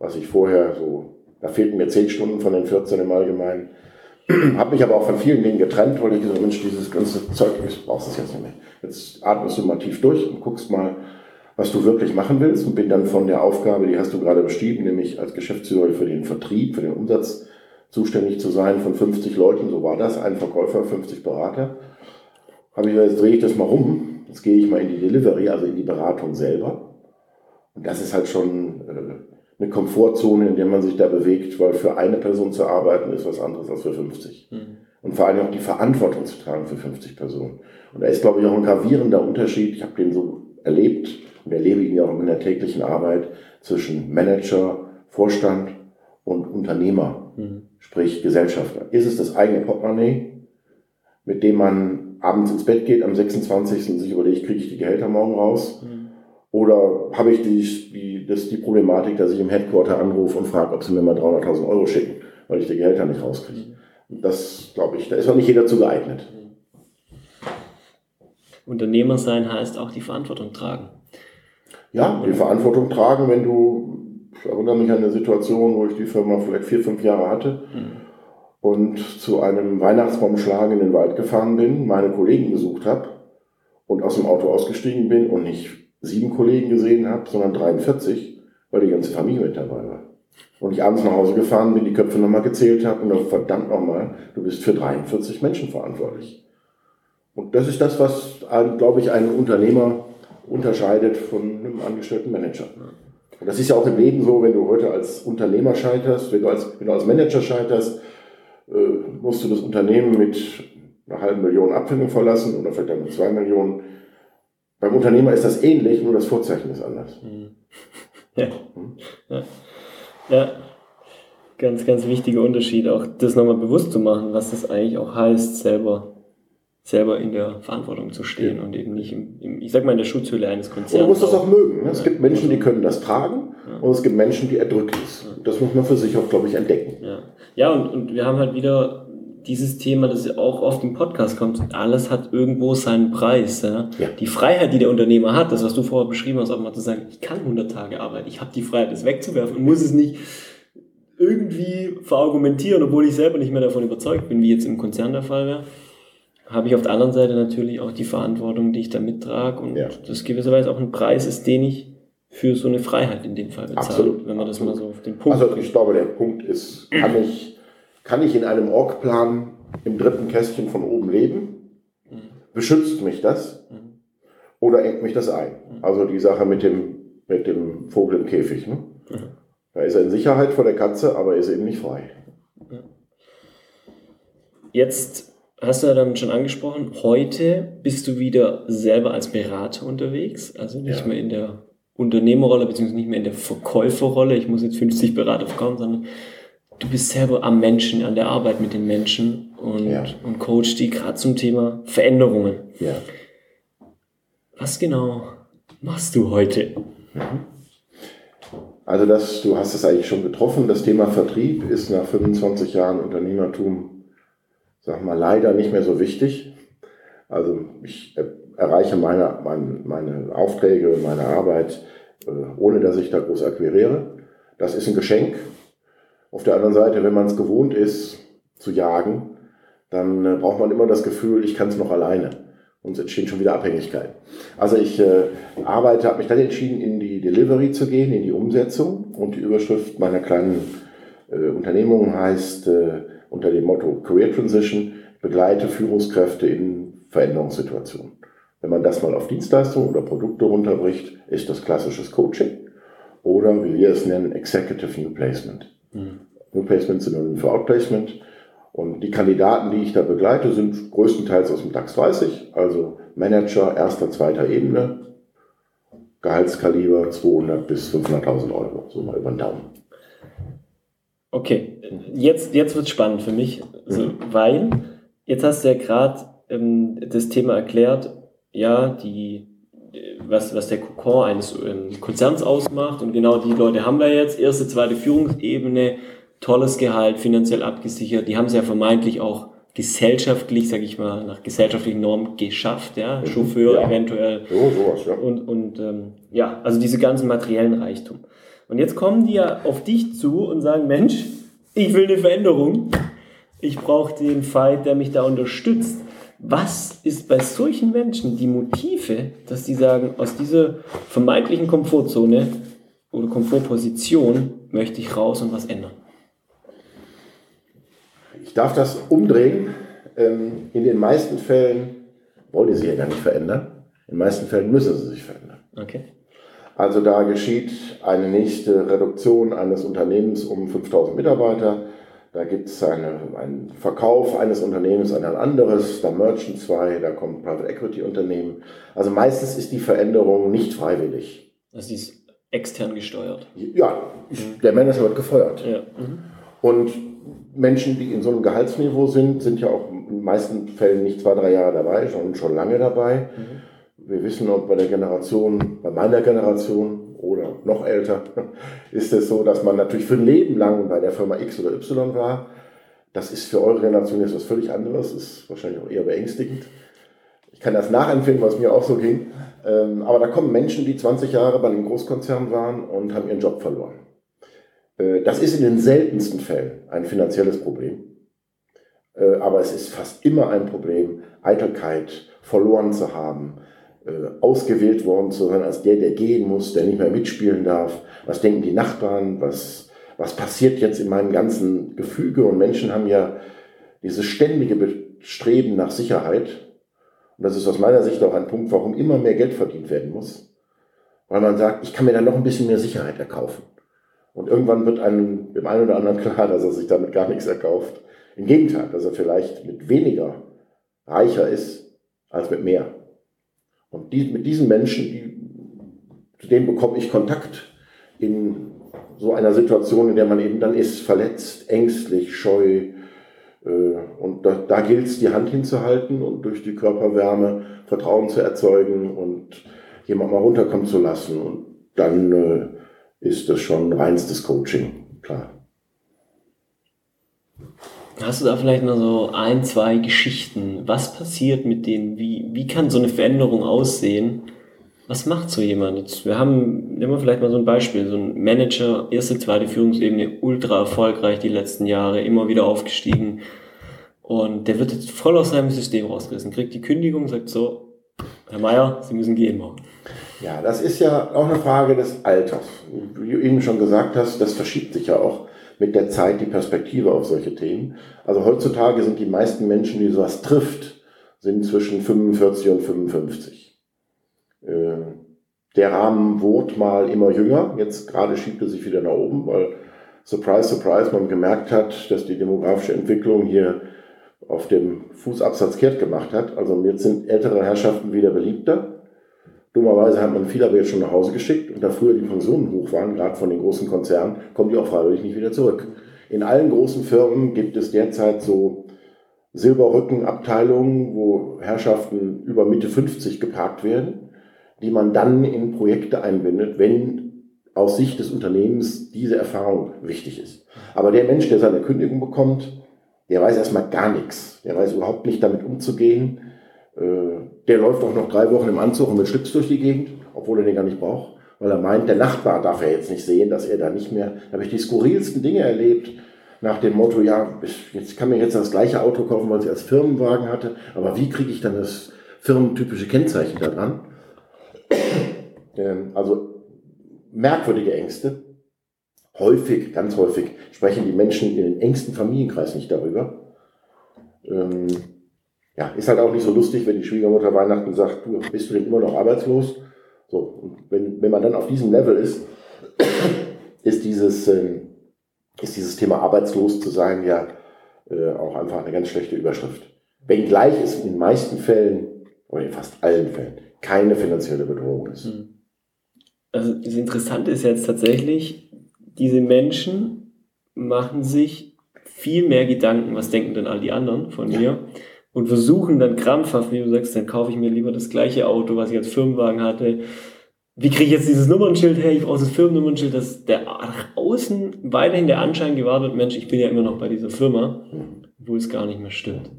was ich vorher so, da fehlten mir 10 Stunden von den 14 im Allgemeinen. habe mich aber auch von vielen Dingen getrennt, weil ich gesagt Mensch, dieses ganze Zeug, ich brauchst es jetzt nicht mehr. Jetzt atmest du mal tief durch und guckst mal, was du wirklich machen willst und bin dann von der Aufgabe, die hast du gerade beschrieben, nämlich als Geschäftsführer für den Vertrieb, für den Umsatz zuständig zu sein von 50 Leuten, so war das, ein Verkäufer, 50 Berater. Habe ich gesagt, jetzt drehe ich das mal rum, jetzt gehe ich mal in die Delivery, also in die Beratung selber. Und das ist halt schon äh, eine Komfortzone, in der man sich da bewegt, weil für eine Person zu arbeiten ist was anderes als für 50. Mhm. Und vor allem auch die Verantwortung zu tragen für 50 Personen. Und da ist, glaube ich, auch ein gravierender Unterschied, ich habe den so erlebt und erlebe ihn ja auch in der täglichen Arbeit zwischen Manager, Vorstand und Unternehmer, mhm. Sprich Gesellschafter. Ist es das eigene Portemonnaie, mit dem man abends ins Bett geht am 26. und sich überlegt, kriege ich die Gehälter morgen raus? Mhm oder habe ich die, die, das die Problematik, dass ich im Headquarter anrufe und frage, ob sie mir mal 300.000 Euro schicken, weil ich die Gehälter nicht rauskriege. Das glaube ich, da ist auch nicht jeder zu geeignet. Unternehmer sein heißt auch die Verantwortung tragen. Ja, die Verantwortung tragen, wenn du, ich erinnere mich an eine Situation, wo ich die Firma vielleicht vier, fünf Jahre hatte mhm. und zu einem Weihnachtsbaumschlagen in den Wald gefahren bin, meine Kollegen besucht habe und aus dem Auto ausgestiegen bin und nicht sieben Kollegen gesehen habe, sondern 43, weil die ganze Familie mit dabei war. Und ich abends nach Hause gefahren bin, die Köpfe nochmal gezählt habe und dann verdammt nochmal, du bist für 43 Menschen verantwortlich. Und das ist das, was, glaube ich, einen Unternehmer unterscheidet von einem angestellten Manager. Das ist ja auch im Leben so, wenn du heute als Unternehmer scheiterst, wenn du als, wenn du als Manager scheiterst, äh, musst du das Unternehmen mit einer halben Million Abfindung verlassen oder vielleicht dann mit zwei Millionen. Beim Unternehmer ist das ähnlich, nur das Vorzeichen ist anders. Mhm. Ja. Ja. ja. Ganz, ganz wichtiger Unterschied, auch das nochmal bewusst zu machen, was das eigentlich auch heißt, selber, selber in der Verantwortung zu stehen ja. und eben nicht im, im, ich sag mal, in der Schutzhülle eines Konzerns. Und man muss das auch mögen. Ne? Es gibt Menschen, die können das tragen ja. und es gibt Menschen, die erdrücken es. Das muss man für sich auch, glaube ich, entdecken. Ja, ja und, und wir haben halt wieder dieses Thema, das ja auch oft im Podcast kommt, alles hat irgendwo seinen Preis. Ja? ja? Die Freiheit, die der Unternehmer hat, das, was du vorher beschrieben hast, auch mal zu sagen, ich kann 100 Tage arbeiten, ich habe die Freiheit, das wegzuwerfen und muss es nicht irgendwie verargumentieren, obwohl ich selber nicht mehr davon überzeugt bin, wie jetzt im Konzern der Fall wäre, habe ich auf der anderen Seite natürlich auch die Verantwortung, die ich da mittrage und ja. das gewisserweise auch ein Preis ist, den ich für so eine Freiheit in dem Fall bezahle, Absolut. wenn man das Absolut. mal so auf den Punkt Also ich glaube, der Punkt ist, kann ich kann ich in einem Orgplan im dritten Kästchen von oben leben? Beschützt mich das? Oder engt mich das ein? Also die Sache mit dem, mit dem Vogel im Käfig. Ne? Da ist er in Sicherheit vor der Katze, aber er ist eben nicht frei. Jetzt hast du ja dann schon angesprochen, heute bist du wieder selber als Berater unterwegs, also nicht ja. mehr in der Unternehmerrolle, beziehungsweise nicht mehr in der Verkäuferrolle, ich muss jetzt 50 Berater verkaufen, sondern du bist selber am Menschen, an der Arbeit mit den Menschen und, ja. und coach die gerade zum Thema Veränderungen. Ja. Was genau machst du heute? Mhm. Also das, du hast es eigentlich schon getroffen. Das Thema Vertrieb ist nach 25 Jahren Unternehmertum, sag mal, leider nicht mehr so wichtig. Also ich erreiche meine, meine, meine Aufträge, meine Arbeit, äh, ohne dass ich da groß akquiriere. Das ist ein Geschenk, auf der anderen Seite, wenn man es gewohnt ist zu jagen, dann äh, braucht man immer das Gefühl, ich kann es noch alleine. Und es entstehen schon wieder Abhängigkeiten. Also ich äh, arbeite, habe mich dann entschieden, in die Delivery zu gehen, in die Umsetzung. Und die Überschrift meiner kleinen äh, Unternehmung heißt äh, unter dem Motto Career Transition, begleite Führungskräfte in Veränderungssituationen. Wenn man das mal auf Dienstleistungen oder Produkte runterbricht, ist das klassisches Coaching oder wie wir es nennen, Executive New Placement. Mhm. New Placement Synonym für Outplacement. Und die Kandidaten, die ich da begleite, sind größtenteils aus dem DAX 30, also Manager erster, zweiter Ebene, Gehaltskaliber 200 bis 500.000 Euro, so mal über den Daumen. Okay, jetzt, jetzt wird es spannend für mich, also, mhm. weil jetzt hast du ja gerade ähm, das Thema erklärt, ja, die was, was der Kokon eines ähm, Konzerns ausmacht. Und genau die Leute haben wir jetzt. Erste, zweite Führungsebene, tolles Gehalt, finanziell abgesichert. Die haben es ja vermeintlich auch gesellschaftlich, sage ich mal, nach gesellschaftlichen Normen geschafft, ja, mhm. Chauffeur ja. eventuell. So, sowas, ja. Und, und ähm, ja, also diese ganzen materiellen Reichtum. Und jetzt kommen die ja auf dich zu und sagen, Mensch, ich will eine Veränderung. Ich brauche den Fight, der mich da unterstützt. Was ist bei solchen Menschen die Motive, dass die sagen, aus dieser vermeintlichen Komfortzone oder Komfortposition möchte ich raus und was ändern? Ich darf das umdrehen. Ähm, in den meisten Fällen wollen sie ja gar nicht verändern. In den meisten Fällen müssen sie sich verändern. Okay. Also da geschieht eine nächste Reduktion eines Unternehmens um 5000 Mitarbeiter da gibt es eine, einen Verkauf eines Unternehmens an ein anderes, da merchen zwei, da kommt Private Equity Unternehmen. Also meistens ist die Veränderung nicht freiwillig. Also die ist extern gesteuert. Ja, mhm. der Manager wird gefeuert. Ja. Mhm. Und Menschen, die in so einem Gehaltsniveau sind, sind ja auch in den meisten Fällen nicht zwei, drei Jahre dabei, sondern schon lange dabei. Mhm. Wir wissen, ob bei der Generation, bei meiner Generation, oder noch älter, ist es so, dass man natürlich für ein Leben lang bei der Firma X oder Y war. Das ist für eure Generation jetzt was völlig anderes, ist wahrscheinlich auch eher beängstigend. Ich kann das nachempfinden, was mir auch so ging. Ähm, aber da kommen Menschen, die 20 Jahre bei einem Großkonzern waren und haben ihren Job verloren. Äh, das ist in den seltensten Fällen ein finanzielles Problem. Äh, aber es ist fast immer ein Problem, Eitelkeit verloren zu haben, ausgewählt worden zu sein als der, der gehen muss, der nicht mehr mitspielen darf. Was denken die Nachbarn? Was, was passiert jetzt in meinem ganzen Gefüge? Und Menschen haben ja dieses ständige Bestreben nach Sicherheit. Und das ist aus meiner Sicht auch ein Punkt, warum immer mehr Geld verdient werden muss. Weil man sagt, ich kann mir dann noch ein bisschen mehr Sicherheit erkaufen. Und irgendwann wird einem, dem einen oder anderen klar, dass er sich damit gar nichts erkauft. Im Gegenteil, dass er vielleicht mit weniger reicher ist als mit mehr. Und die, mit diesen Menschen, die, zu denen bekomme ich Kontakt in so einer Situation, in der man eben dann ist, verletzt, ängstlich, scheu. Äh, und da, da gilt es, die Hand hinzuhalten und durch die Körperwärme Vertrauen zu erzeugen und jemand mal runterkommen zu lassen. Und dann äh, ist das schon reinstes Coaching, klar. Hast du da vielleicht noch so ein, zwei Geschichten? Was passiert mit denen? Wie, wie kann so eine Veränderung aussehen? Was macht so jemand jetzt? Wir haben, nehmen wir vielleicht mal so ein Beispiel, so ein Manager, erste, zweite Führungsebene, ultra erfolgreich die letzten Jahre, immer wieder aufgestiegen. Und der wird jetzt voll aus seinem System rausgerissen, kriegt die Kündigung, sagt so, Herr Meier, Sie müssen gehen morgen. Ja, das ist ja auch eine Frage des Alters. Wie du eben schon gesagt hast, das verschiebt sich ja auch mit der Zeit die Perspektive auf solche Themen. Also heutzutage sind die meisten Menschen, die sowas trifft, sind zwischen 45 und 55. Äh, der Rahmen wurde mal immer jünger. Jetzt gerade schiebt er sich wieder nach oben, weil surprise, surprise, man gemerkt hat, dass die demografische Entwicklung hier auf dem Fußabsatz kehrt gemacht hat. Also jetzt sind ältere Herrschaften wieder beliebter. Dummerweise hat man viele aber jetzt schon nach Hause geschickt und da früher die Pensionen hoch waren, gerade von den großen Konzernen, kommen die auch freiwillig nicht wieder zurück. In allen großen Firmen gibt es derzeit so Silberrückenabteilungen, wo Herrschaften über Mitte 50 geparkt werden, die man dann in Projekte einbindet, wenn aus Sicht des Unternehmens diese Erfahrung wichtig ist. Aber der Mensch, der seine Kündigung bekommt, der weiß erstmal gar nichts. Der weiß überhaupt nicht damit umzugehen äh, der läuft auch noch drei Wochen im Anzug und mit Schlips durch die Gegend, obwohl er den gar nicht braucht, weil er meint, der Nachbar darf er jetzt nicht sehen, dass er da nicht mehr. Da habe ich die skurrilsten Dinge erlebt, nach dem Motto, ja, jetzt kann mir jetzt das gleiche Auto kaufen, weil ich als Firmenwagen hatte, aber wie kriege ich dann das firmentypische Kennzeichen da dran? Ähm, also merkwürdige Ängste. Häufig, ganz häufig sprechen die Menschen in den engsten Familienkreis nicht darüber. Ähm, ja, ist halt auch nicht so lustig, wenn die Schwiegermutter Weihnachten sagt, du bist du denn immer noch arbeitslos? So, und wenn, wenn man dann auf diesem Level ist, ist dieses, äh, ist dieses Thema arbeitslos zu sein ja äh, auch einfach eine ganz schlechte Überschrift. Wenngleich es in den meisten Fällen, oder in fast allen Fällen, keine finanzielle Bedrohung ist. Hm. Also das Interessante ist jetzt tatsächlich, diese Menschen machen sich viel mehr Gedanken, was denken denn all die anderen von ja. mir, und versuchen dann krampfhaft, wie du sagst, dann kaufe ich mir lieber das gleiche Auto, was ich als Firmenwagen hatte. Wie kriege ich jetzt dieses Nummernschild her? Ich brauche das Firmennummernschild, dass der nach außen weiterhin der Anschein gewahrt wird, Mensch, ich bin ja immer noch bei dieser Firma, obwohl es gar nicht mehr stimmt.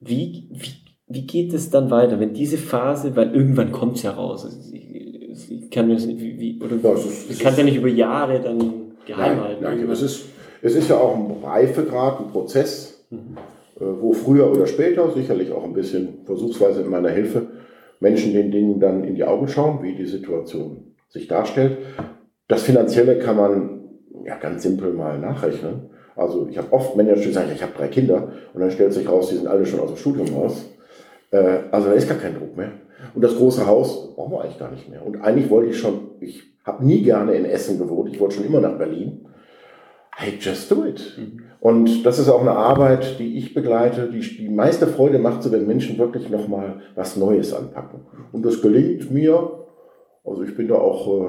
Wie, wie, wie geht es dann weiter, wenn diese Phase, weil irgendwann kommt es ja raus. Ich, ich kann mir das nicht, wie, wie oder ja, ich kann es ja nicht über Jahre dann geheim halten. Nein, es ist, es ist ja auch ein Reifegrad, ein Prozess. Mhm wo früher oder später, sicherlich auch ein bisschen versuchsweise in meiner Hilfe, Menschen den Dingen dann in die Augen schauen, wie die Situation sich darstellt. Das Finanzielle kann man ja ganz simpel mal nachrechnen. Also ich habe oft Manager, die sagen, ich habe drei Kinder und dann stellt sich raus, die sind alle schon aus dem Studium raus. Äh, also da ist gar kein Druck mehr. Und das große Haus brauchen wir eigentlich gar nicht mehr. Und eigentlich wollte ich schon, ich habe nie gerne in Essen gewohnt, ich wollte schon immer nach Berlin. Hey, just do it. Mhm. Und das ist auch eine Arbeit, die ich begleite, die die meiste Freude macht, so wenn Menschen wirklich nochmal was Neues anpacken. Und das gelingt mir, also ich bin da auch äh,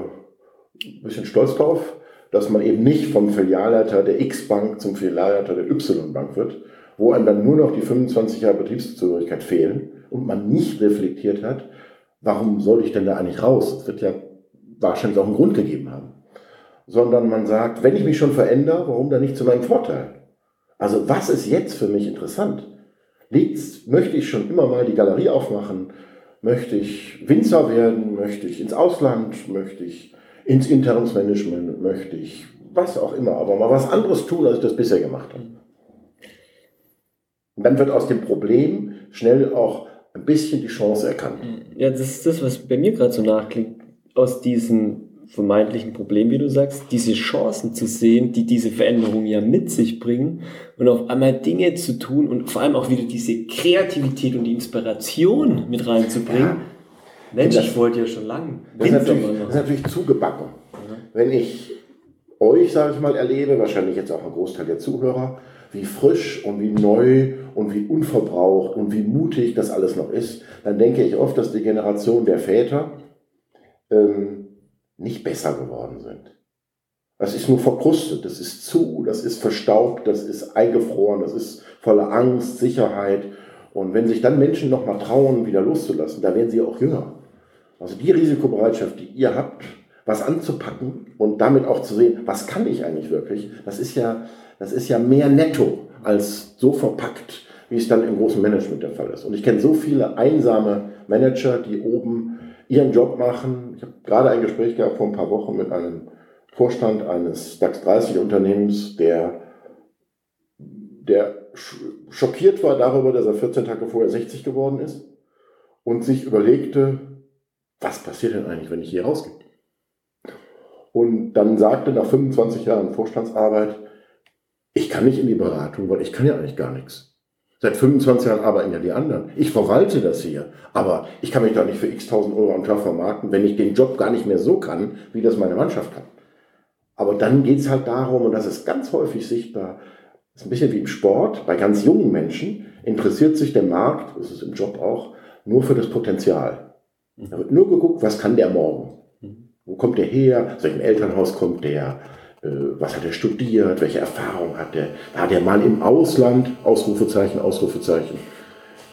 ein bisschen stolz drauf, dass man eben nicht vom Filialleiter der X-Bank zum Filialleiter der Y-Bank wird, wo einem dann nur noch die 25 Jahre Betriebszugehörigkeit fehlen und man nicht reflektiert hat, warum sollte ich denn da eigentlich raus? Es wird ja wahrscheinlich auch einen Grund gegeben haben. Sondern man sagt, wenn ich mich schon verändere, warum dann nicht zu meinem Vorteil? Also was ist jetzt für mich interessant? Liegt's, möchte ich schon immer mal die Galerie aufmachen? Möchte ich Winzer werden? Möchte ich ins Ausland? Möchte ich ins Interimsmanagement? Möchte ich was auch immer, aber mal was anderes tun, als ich das bisher gemacht habe. Und dann wird aus dem Problem schnell auch ein bisschen die Chance erkannt. Ja, das ist das, was bei mir gerade so nachklingt. Aus diesem vermeintlichen Problem, wie du sagst, diese Chancen zu sehen, die diese Veränderungen ja mit sich bringen und auf einmal Dinge zu tun und vor allem auch wieder diese Kreativität und die Inspiration mit reinzubringen. Ja. Mensch, das, ich wollte ja schon lange. Das, ist natürlich, das ist natürlich zugebacken. Mhm. Wenn ich euch, sage ich mal, erlebe, wahrscheinlich jetzt auch ein Großteil der Zuhörer, wie frisch und wie neu und wie unverbraucht und wie mutig das alles noch ist, dann denke ich oft, dass die Generation der Väter ähm, nicht besser geworden sind. Das ist nur verkrustet, das ist zu, das ist verstaubt, das ist eingefroren, das ist voller Angst, Sicherheit. Und wenn sich dann Menschen nochmal trauen, wieder loszulassen, da werden sie auch jünger. Also die Risikobereitschaft, die ihr habt, was anzupacken und damit auch zu sehen, was kann ich eigentlich wirklich, das ist ja, das ist ja mehr netto als so verpackt, wie es dann im großen Management der Fall ist. Und ich kenne so viele einsame Manager, die oben ihren Job machen. Ich habe gerade ein Gespräch gehabt vor ein paar Wochen mit einem Vorstand eines DAX 30 Unternehmens, der, der schockiert war darüber, dass er 14 Tage vorher 60 geworden ist und sich überlegte, was passiert denn eigentlich, wenn ich hier rausgehe? Und dann sagte nach 25 Jahren Vorstandsarbeit, ich kann nicht in die Beratung, weil ich kann ja eigentlich gar nichts. Seit 25 Jahren arbeiten ja die anderen. Ich verwalte das hier. Aber ich kann mich da nicht für x tausend Euro am Tag vermarkten, wenn ich den Job gar nicht mehr so kann, wie das meine Mannschaft kann. Aber dann geht es halt darum, und das ist ganz häufig sichtbar, das ist ein bisschen wie im Sport, bei ganz jungen Menschen interessiert sich der Markt, das ist im Job auch, nur für das Potenzial. Da wird nur geguckt, was kann der morgen? Wo kommt der her? Aus welchem Elternhaus kommt der? Äh, was hat er studiert? Welche Erfahrung hat er? War der mal im Ausland? Ausrufezeichen, Ausrufezeichen.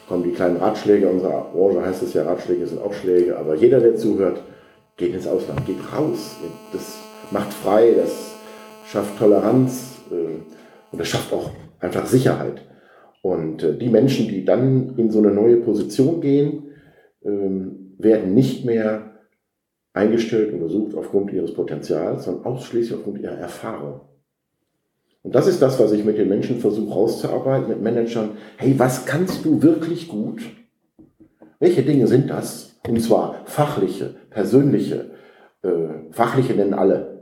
Kommen die kleinen Ratschläge unserer Branche, heißt es ja, Ratschläge sind auch Schläge, aber jeder, der zuhört, geht ins Ausland, geht raus. Das macht frei, das schafft Toleranz äh, und das schafft auch einfach Sicherheit. Und äh, die Menschen, die dann in so eine neue Position gehen, ähm, werden nicht mehr eingestellt und gesucht aufgrund ihres Potenzials, sondern ausschließlich aufgrund ihrer Erfahrung. Und das ist das, was ich mit den Menschen versuche rauszuarbeiten, mit Managern. Hey, was kannst du wirklich gut? Welche Dinge sind das? Und zwar fachliche, persönliche, äh, fachliche nennen alle.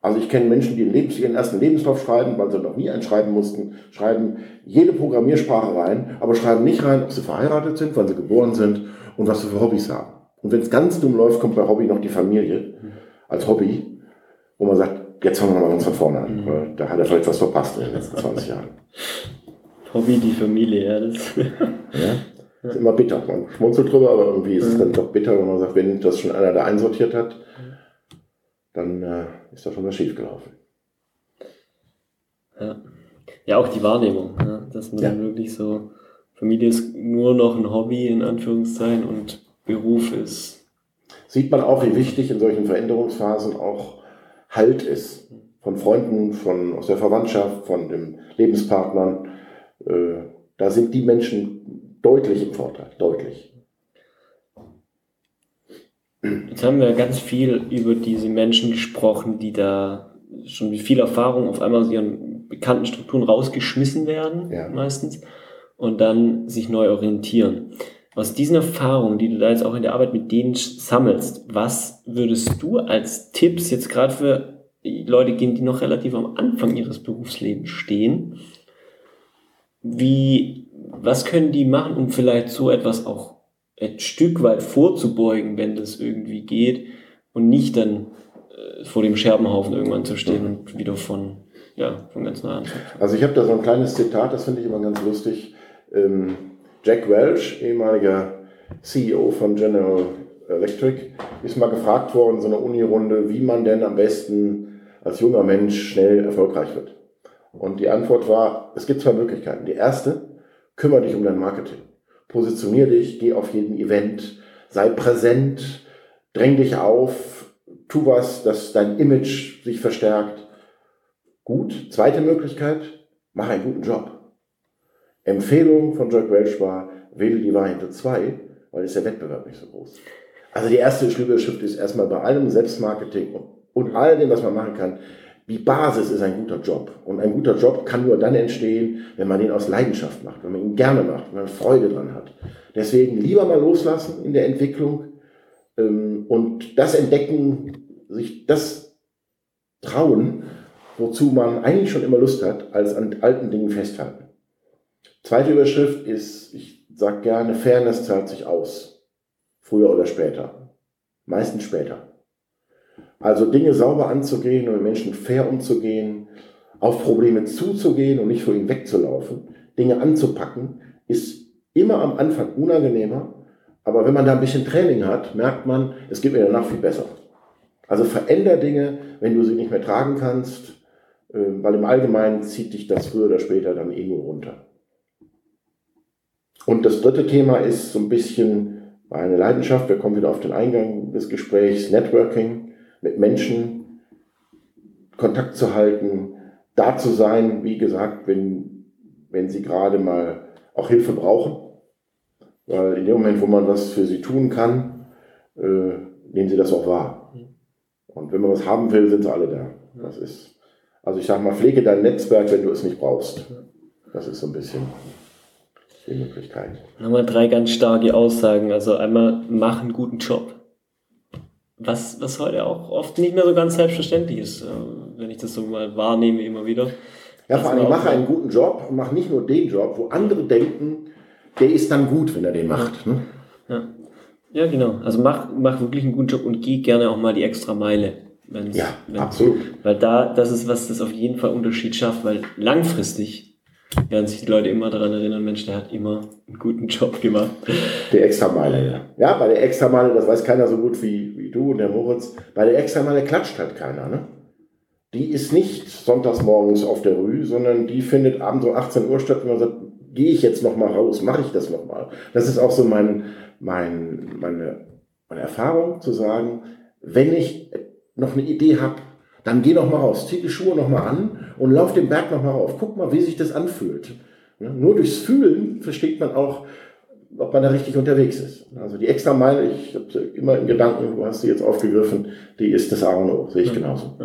Also ich kenne Menschen, die ihren ersten Lebenslauf schreiben, weil sie noch nie einschreiben mussten, schreiben jede Programmiersprache rein, aber schreiben nicht rein, ob sie verheiratet sind, wann sie geboren sind und was sie für Hobbys haben. Und wenn es ganz dumm läuft, kommt bei Hobby noch die Familie als Hobby, wo man sagt, jetzt fangen wir mal ganz von vorne an. Mhm. Da hat er vielleicht was verpasst in den letzten 20 Jahren. Hobby, die Familie, ja. Das ja, ist immer bitter. Man schmunzelt drüber, aber irgendwie ist es dann doch bitter, wenn man sagt, wenn das schon einer da einsortiert hat, dann äh, ist da schon was schiefgelaufen. Ja. ja, auch die Wahrnehmung, ja, dass man ja. dann wirklich so, Familie ist nur noch ein Hobby in Anführungszeichen und Beruf ist. Sieht man auch, wie wichtig in solchen Veränderungsphasen auch Halt ist. Von Freunden, von, aus der Verwandtschaft, von den Lebenspartnern. Äh, da sind die Menschen deutlich im Vorteil, deutlich. Jetzt haben wir ganz viel über diese Menschen gesprochen, die da schon mit viel Erfahrung auf einmal aus ihren bekannten Strukturen rausgeschmissen werden, ja. meistens, und dann sich neu orientieren aus diesen Erfahrungen, die du da jetzt auch in der Arbeit mit denen sammelst, was würdest du als Tipps jetzt gerade für Leute geben, die noch relativ am Anfang ihres Berufslebens stehen, wie, was können die machen, um vielleicht so etwas auch ein Stück weit vorzubeugen, wenn das irgendwie geht und nicht dann äh, vor dem Scherbenhaufen irgendwann zu stehen und wieder von, ja, von ganz nah an. Also ich habe da so ein kleines Zitat, das finde ich immer ganz lustig. Ähm Jack Welch, ehemaliger CEO von General Electric, ist mal gefragt worden in so einer Uni-Runde, wie man denn am besten als junger Mensch schnell erfolgreich wird. Und die Antwort war, es gibt zwei Möglichkeiten. Die erste, kümmere dich um dein Marketing. Positionier dich, geh auf jeden Event, sei präsent, dräng dich auf, tu was, dass dein Image sich verstärkt. Gut. Zweite Möglichkeit, mach einen guten Job. Empfehlung von Jack Welch war, wähle die Variante 2, weil ist der Wettbewerb nicht so groß. Also die erste Schlüsselschrift ist erstmal bei allem Selbstmarketing und all dem, was man machen kann, die Basis ist ein guter Job. Und ein guter Job kann nur dann entstehen, wenn man ihn aus Leidenschaft macht, wenn man ihn gerne macht, wenn man Freude dran hat. Deswegen lieber mal loslassen in der Entwicklung ähm, und das entdecken, sich das trauen, wozu man eigentlich schon immer Lust hat, als an alten Dingen festhalten. Zweite Überschrift ist, ich sage gerne, Fairness zahlt sich aus. Früher oder später. Meistens später. Also Dinge sauber anzugehen und mit Menschen fair umzugehen, auf Probleme zuzugehen und nicht vor ihnen wegzulaufen, Dinge anzupacken, ist immer am Anfang unangenehmer, aber wenn man da ein bisschen Training hat, merkt man, es geht mir danach viel besser. Also veränder Dinge, wenn du sie nicht mehr tragen kannst, äh, weil im Allgemeinen zieht dich das früher oder später dann nur runter. Und das dritte Thema ist so ein bisschen meine Leidenschaft. Wir kommen wieder auf den Eingang des Gesprächs. Networking mit Menschen, Kontakt zu halten, da zu sein, wie gesagt, wenn, wenn sie gerade mal auch Hilfe brauchen. Weil in dem Moment, wo man was für sie tun kann, äh, nehmen sie das auch wahr. Und wenn man was haben will, sind sie alle da. Das ist, also ich sage mal, pflege dein Netzwerk, wenn du es nicht brauchst. Das ist so ein bisschen die Möglichkeit. Nochmal drei ganz starke Aussagen. Also einmal, mach einen guten Job. Was, was heute auch oft nicht mehr so ganz selbstverständlich ist, äh, wenn ich das so mal wahrnehme immer wieder. Ja, vor allem mach einen guten Job und mach nicht nur den Job, wo andere denken, der ist dann gut, wenn er den macht. Ja, ne? ja. ja genau. Also mach, mach wirklich einen guten Job und geh gerne auch mal die extra Meile. Wenn's, ja, wenn's, absolut. Weil da, das ist was, das auf jeden Fall Unterschied schafft, weil langfristig werden sich die Leute immer daran erinnern, Mensch, der hat immer einen guten Job gemacht. Die Extrameile, ja. Ja, bei der Extrameile, das weiß keiner so gut wie, wie du und der Moritz, bei der Extrameile klatscht halt keiner, ne? Die ist nicht sonntags morgens auf der Rue, sondern die findet abends um 18 Uhr statt, wenn man sagt, gehe ich jetzt noch mal raus, mache ich das noch mal. Das ist auch so mein, mein, meine, meine Erfahrung, zu sagen, wenn ich noch eine Idee habe, dann geh noch mal raus, zieh die Schuhe noch mal an und lauf den Berg noch mal rauf. Guck mal, wie sich das anfühlt. Nur durchs Fühlen versteht man auch, ob man da richtig unterwegs ist. Also die extra Meile, ich habe immer im Gedanken, du hast sie jetzt aufgegriffen, die ist das A und O, sehe ich genauso.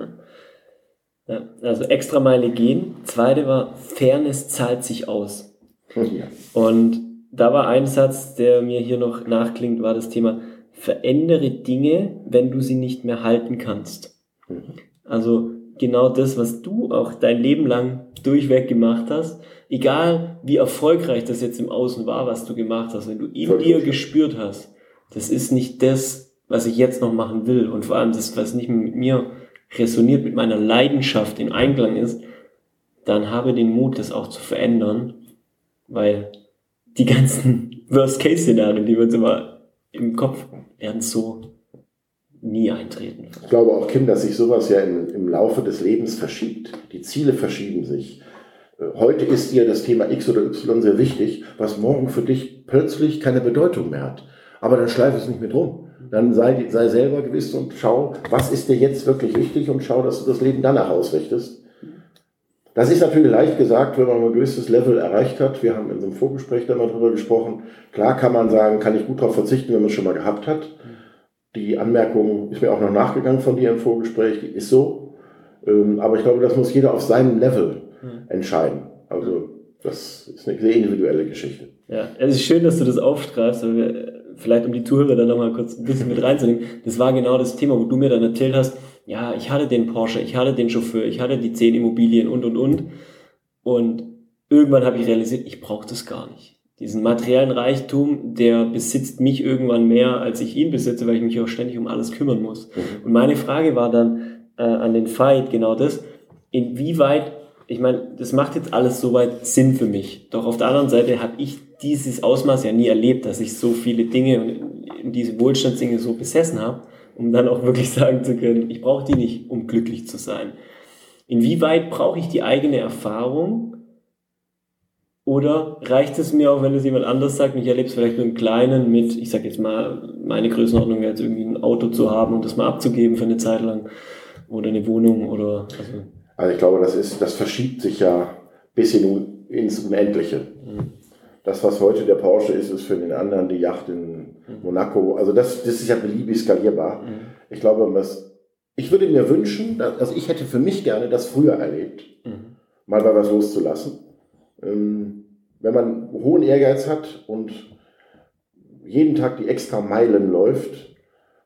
Ja, also extra Meile gehen. Zweite war, Fairness zahlt sich aus. Ja. Und da war ein Satz, der mir hier noch nachklingt, war das Thema, verändere Dinge, wenn du sie nicht mehr halten kannst. Mhm. Also genau das, was du auch dein Leben lang durchweg gemacht hast, egal wie erfolgreich das jetzt im Außen war, was du gemacht hast, wenn du in Voll dir gespürt hast, das ist nicht das, was ich jetzt noch machen will. Und vor allem das, was nicht mit mir resoniert, mit meiner Leidenschaft in Einklang ist, dann habe den Mut, das auch zu verändern, weil die ganzen Worst-Case-Szenarien, die wir uns immer im Kopf werden so nie eintreten. Ich glaube auch, Kim, dass sich sowas ja im, im Laufe des Lebens verschiebt. Die Ziele verschieben sich. Äh, heute ist dir das Thema X oder Y sehr wichtig, was morgen für dich plötzlich keine Bedeutung mehr hat. Aber dann schleife es nicht mit rum. Dann sei, sei selber gewiss und schau, was ist dir jetzt wirklich wichtig und schau, dass du das Leben danach ausrichtest. Das ist natürlich leicht gesagt, wenn man ein gewisses Level erreicht hat. Wir haben in so einem Vorgespräch da mal drüber gesprochen. Klar kann man sagen, kann ich gut darauf verzichten, wenn man es schon mal gehabt hat. Die Anmerkung ist mir auch noch nachgegangen von dir im Vorgespräch, die ist so. Ähm, aber ich glaube, das muss jeder auf seinem Level hm. entscheiden. Also das ist eine sehr individuelle Geschichte. Ja, es ist schön, dass du das aufstreifst, aber wir, vielleicht um die Zuhörer dann nochmal kurz ein bisschen mit reinzunehmen. Das war genau das Thema, wo du mir dann erzählt hast, ja, ich hatte den Porsche, ich hatte den Chauffeur, ich hatte die zehn Immobilien und und und. Und irgendwann habe ich realisiert, ich brauche das gar nicht diesen materiellen Reichtum, der besitzt mich irgendwann mehr, als ich ihn besitze, weil ich mich auch ständig um alles kümmern muss. Mhm. Und meine Frage war dann äh, an den Fight genau das, inwieweit, ich meine, das macht jetzt alles soweit Sinn für mich. Doch auf der anderen Seite habe ich dieses Ausmaß ja nie erlebt, dass ich so viele Dinge und diese Wohlstandsdinge so besessen habe, um dann auch wirklich sagen zu können, ich brauche die nicht, um glücklich zu sein. Inwieweit brauche ich die eigene Erfahrung, oder reicht es mir auch, wenn es jemand anders sagt, ich erlebe es vielleicht nur im Kleinen mit, ich sag jetzt mal, meine Größenordnung wäre jetzt irgendwie ein Auto zu haben und das mal abzugeben für eine Zeit lang oder eine Wohnung oder. Also, also ich glaube, das ist, das verschiebt sich ja bis hin ins Unendliche. Mhm. Das, was heute der Porsche ist, ist für den anderen die Yacht in mhm. Monaco. Also das, das ist ja beliebig skalierbar. Mhm. Ich glaube, was, ich würde mir wünschen, dass, also ich hätte für mich gerne das früher erlebt, mhm. mal bei was loszulassen ähm, wenn man hohen Ehrgeiz hat und jeden Tag die extra Meilen läuft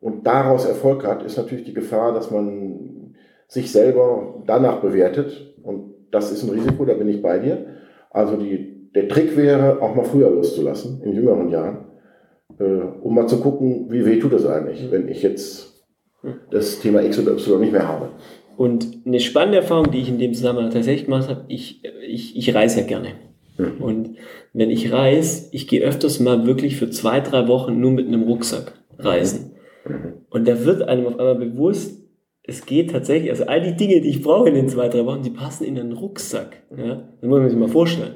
und daraus Erfolg hat, ist natürlich die Gefahr, dass man sich selber danach bewertet. Und das ist ein Risiko, da bin ich bei dir. Also die, der Trick wäre, auch mal früher loszulassen, in jüngeren Jahren, äh, um mal zu gucken, wie weh tut es eigentlich, wenn ich jetzt das Thema X oder Y nicht mehr habe. Und eine spannende Erfahrung, die ich in dem Zusammenhang tatsächlich gemacht habe, ich, ich, ich reise ja gerne. Mhm. Und wenn ich reise, ich gehe öfters mal wirklich für zwei, drei Wochen nur mit einem Rucksack reisen. Mhm. Und da wird einem auf einmal bewusst, es geht tatsächlich, also all die Dinge, die ich brauche in den zwei, drei Wochen, die passen in einen Rucksack. Ja? Das muss man sich mal vorstellen.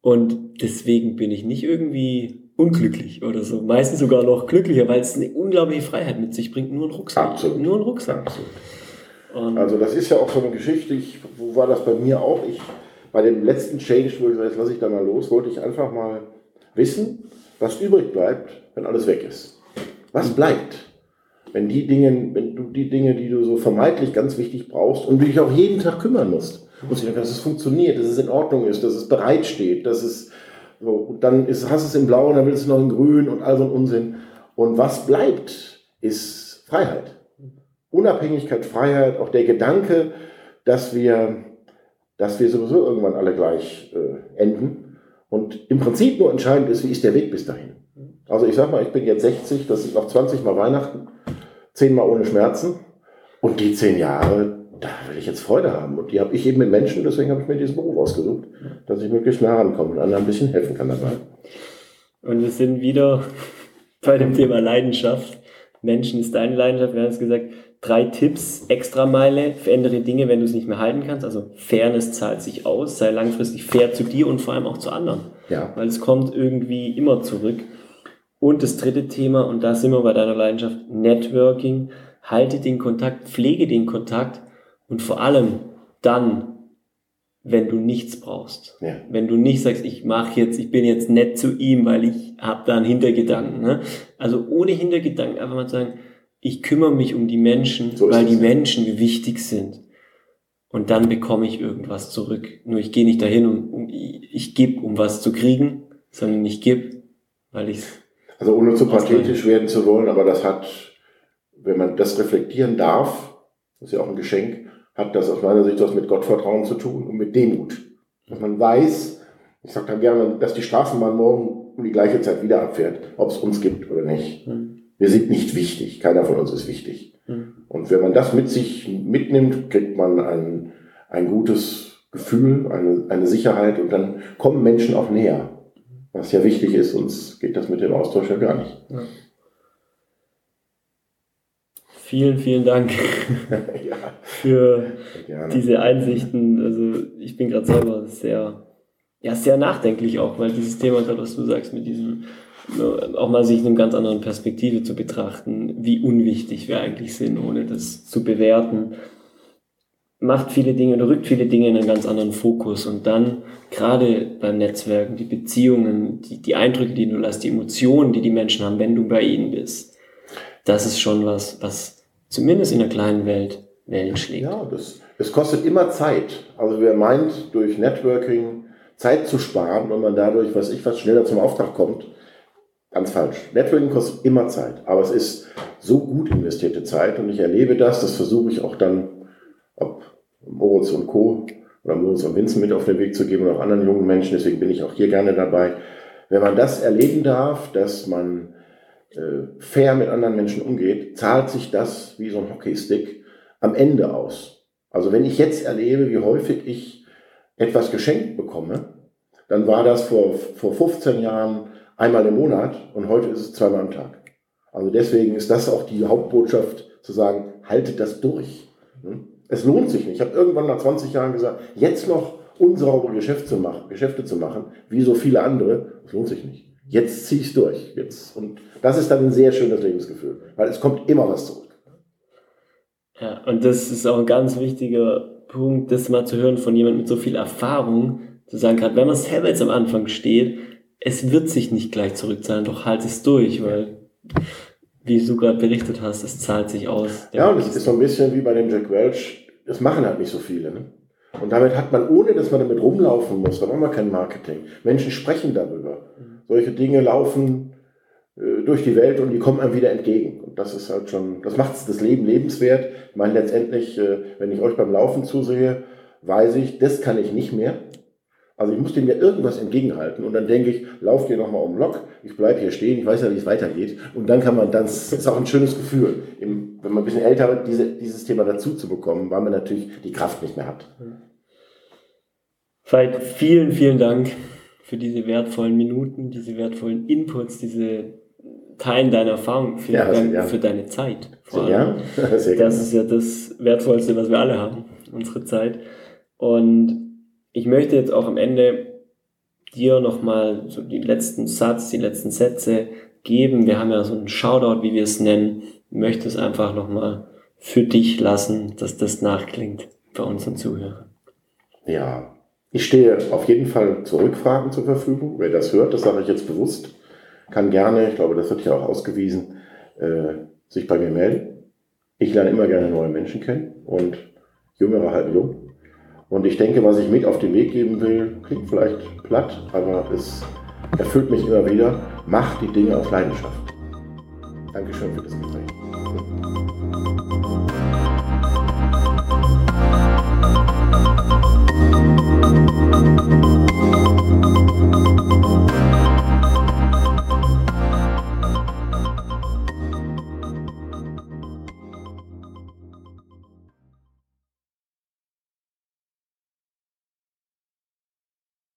Und deswegen bin ich nicht irgendwie unglücklich oder so. Meistens sogar noch glücklicher, weil es eine unglaubliche Freiheit mit sich bringt. Nur ein Rucksack. Absolut. Nur ein Rucksack. Absolut. Also das ist ja auch so eine Geschichte, ich, wo war das bei mir auch? Ich, bei dem letzten Change, wo ich sage, jetzt lasse ich da mal los, wollte ich einfach mal wissen, was übrig bleibt, wenn alles weg ist. Was bleibt? Wenn die Dinge, wenn du die Dinge, die du so vermeintlich ganz wichtig brauchst und dich auch jeden Tag kümmern musst, musst du dass es funktioniert, dass es in Ordnung ist, dass es bereitsteht, dass es so, und dann ist, hast es in Blau und dann willst du noch in Grün und all so ein Unsinn. Und was bleibt, ist Freiheit. Unabhängigkeit, Freiheit, auch der Gedanke, dass wir, dass wir sowieso irgendwann alle gleich äh, enden. Und im Prinzip nur entscheidend ist, wie ist der Weg bis dahin. Also ich sag mal, ich bin jetzt 60, das sind noch 20 Mal Weihnachten, 10 Mal ohne Schmerzen. Und die 10 Jahre, da will ich jetzt Freude haben. Und die habe ich eben mit Menschen, deswegen habe ich mir diesen Beruf ausgesucht, dass ich möglichst nah rankomme und anderen ein bisschen helfen kann dabei. Und wir sind wieder bei dem Thema Leidenschaft. Menschen ist deine Leidenschaft. Wir haben es gesagt, drei Tipps, Extrameile, verändere Dinge, wenn du es nicht mehr halten kannst. Also Fairness zahlt sich aus, sei langfristig fair zu dir und vor allem auch zu anderen. Ja. Weil es kommt irgendwie immer zurück. Und das dritte Thema, und da sind wir bei deiner Leidenschaft, Networking. Halte den Kontakt, pflege den Kontakt und vor allem dann, wenn du nichts brauchst. Ja. Wenn du nicht sagst, ich mache jetzt, ich bin jetzt nett zu ihm, weil ich habe da einen Hintergedanken. Ne? Also ohne Hintergedanken einfach mal sagen, ich kümmere mich um die Menschen, So weil es, die. Menschen wichtig sind. Und dann bekomme ich irgendwas zurück. Nur ich gehe nicht dahin, um, um ich, ich gebe, um was zu kriegen, sondern ich gebe, weil ich Also ohne zu pathetisch werden zu wollen, aber das hat, wenn man das reflektieren darf, das ist ja auch ein Geschenk, hat das aus meiner Sicht was mit Gottvertrauen zu tun und mit Demut. Dass man weiß, ich sage dann gerne, dass die Straßenbahn morgen um die gleiche Zeit wieder abfährt, ob es uns gibt oder nicht. Hm. Wir sind nicht wichtig, keiner von uns ist wichtig. Hm. Und wenn man das mit sich mitnimmt, kriegt man ein, ein gutes Gefühl, eine, eine Sicherheit und dann kommen Menschen auch näher. Was ja wichtig ist, sonst geht das mit dem Austausch ja gar nicht. vielen, vielen Dank ja, für gerne. diese Einsichten. Also ich bin gerade selber sehr, ja, sehr nachdenklich auch, weil dieses Thema, gerade was du sagst, mit diesem, auch mal sich in einer ganz anderen Perspektive zu betrachten, wie unwichtig wir eigentlich sind, ohne das zu bewerten, macht viele Dinge oder rückt viele Dinge in einen ganz anderen Fokus. Und dann gerade beim Netzwerken, die Beziehungen, die, die Eindrücke, die du lässt, die Emotionen, die die Menschen haben, wenn du bei ihnen bist, das ist schon was, was zumindest in der kleinen Welt Wellen schlägt. Ja, das, es kostet immer Zeit. Also wer meint, durch Networking Zeit zu sparen, wenn man dadurch, was ich was, schneller zum Auftrag kommt, ganz falsch. Networking kostet immer Zeit, aber es ist so gut investierte Zeit und ich erlebe das, das versuche ich auch dann, ob Moritz und Co. oder Moritz und Vincent mit auf den Weg zu geben oder auch anderen jungen Menschen, deswegen bin ich auch hier gerne dabei. Wenn man das erleben darf, dass man äh, fair mit anderen Menschen umgeht, zahlt sich das wie so ein Hockeystick am Ende aus. Also wenn ich jetzt erlebe, wie häufig ich etwas geschenkt bekomme, dann war das vor, vor 15 Jahren einmal im Monat und heute ist es zweimal am Tag. Also deswegen ist das auch die Hauptbotschaft, zu sagen, haltet das durch. Hm? Es lohnt sich nicht. Ich habe irgendwann nach 20 Jahren gesagt, jetzt noch unsaubere Geschäfte zu machen, Geschäfte zu machen, wie so viele andere, das lohnt sich nicht. Jetzt ziehe ich es durch. Jetzt. Und das ist dann ein sehr schönes Lebensgefühl, weil es kommt immer was zurück. Ja, und das ist auch ein ganz wichtiger Punkt, das mal zu hören von jemandem mit so viel Erfahrung, zu sagen, gerade wenn man selber jetzt am Anfang steht, es wird sich nicht gleich zurückzahlen, doch halt es durch, weil, wie du gerade berichtet hast, es zahlt sich aus. Ja, und es ist so ein bisschen wie bei dem Jack Welch, das machen halt nicht so viele. Ne? Und damit hat man, ohne dass man damit rumlaufen muss, da braucht man kein Marketing. Menschen sprechen darüber. Solche Dinge laufen äh, durch die Welt und die kommen einem wieder entgegen. Und das ist halt schon, das macht das Leben lebenswert. Ich meine, letztendlich, äh, wenn ich euch beim Laufen zusehe, weiß ich, das kann ich nicht mehr. Also ich muss dem ja irgendwas entgegenhalten und dann denke ich, lauf dir nochmal um den Block, ich bleibe hier stehen, ich weiß ja, wie es weitergeht und dann kann man, das ist auch ein schönes Gefühl, wenn man ein bisschen älter wird, diese, dieses Thema dazu zu bekommen, weil man natürlich die Kraft nicht mehr hat. Veit, vielen, vielen Dank für diese wertvollen Minuten, diese wertvollen Inputs, diese Teilen deiner Erfahrung, vielen Ja, Dank für deine Zeit. vor Sehr allem. gern. Sehr Das ist ja das Wertvollste, was wir alle haben, unsere Zeit. Und ich möchte jetzt auch am Ende dir nochmal so die letzten Satz, die letzten Sätze geben. Wir haben ja so einen Shoutout, wie wir es nennen. Ich möchte es einfach nochmal für dich lassen, dass das nachklingt bei unseren Zuhörern. Ja, ich stehe auf jeden Fall zu Rückfragen zur Verfügung. Wer das hört, das sage ich jetzt bewusst, kann gerne, ich glaube, das wird ja auch ausgewiesen, äh, sich bei mir melden. Ich lerne immer gerne neue Menschen kennen und Jüngere halten jung. Und ich denke, was ich mit auf den Weg geben will, klingt vielleicht platt, aber es erfüllt mich immer wieder. Mach die Dinge aus Leidenschaft. Dankeschön für das Gespräch.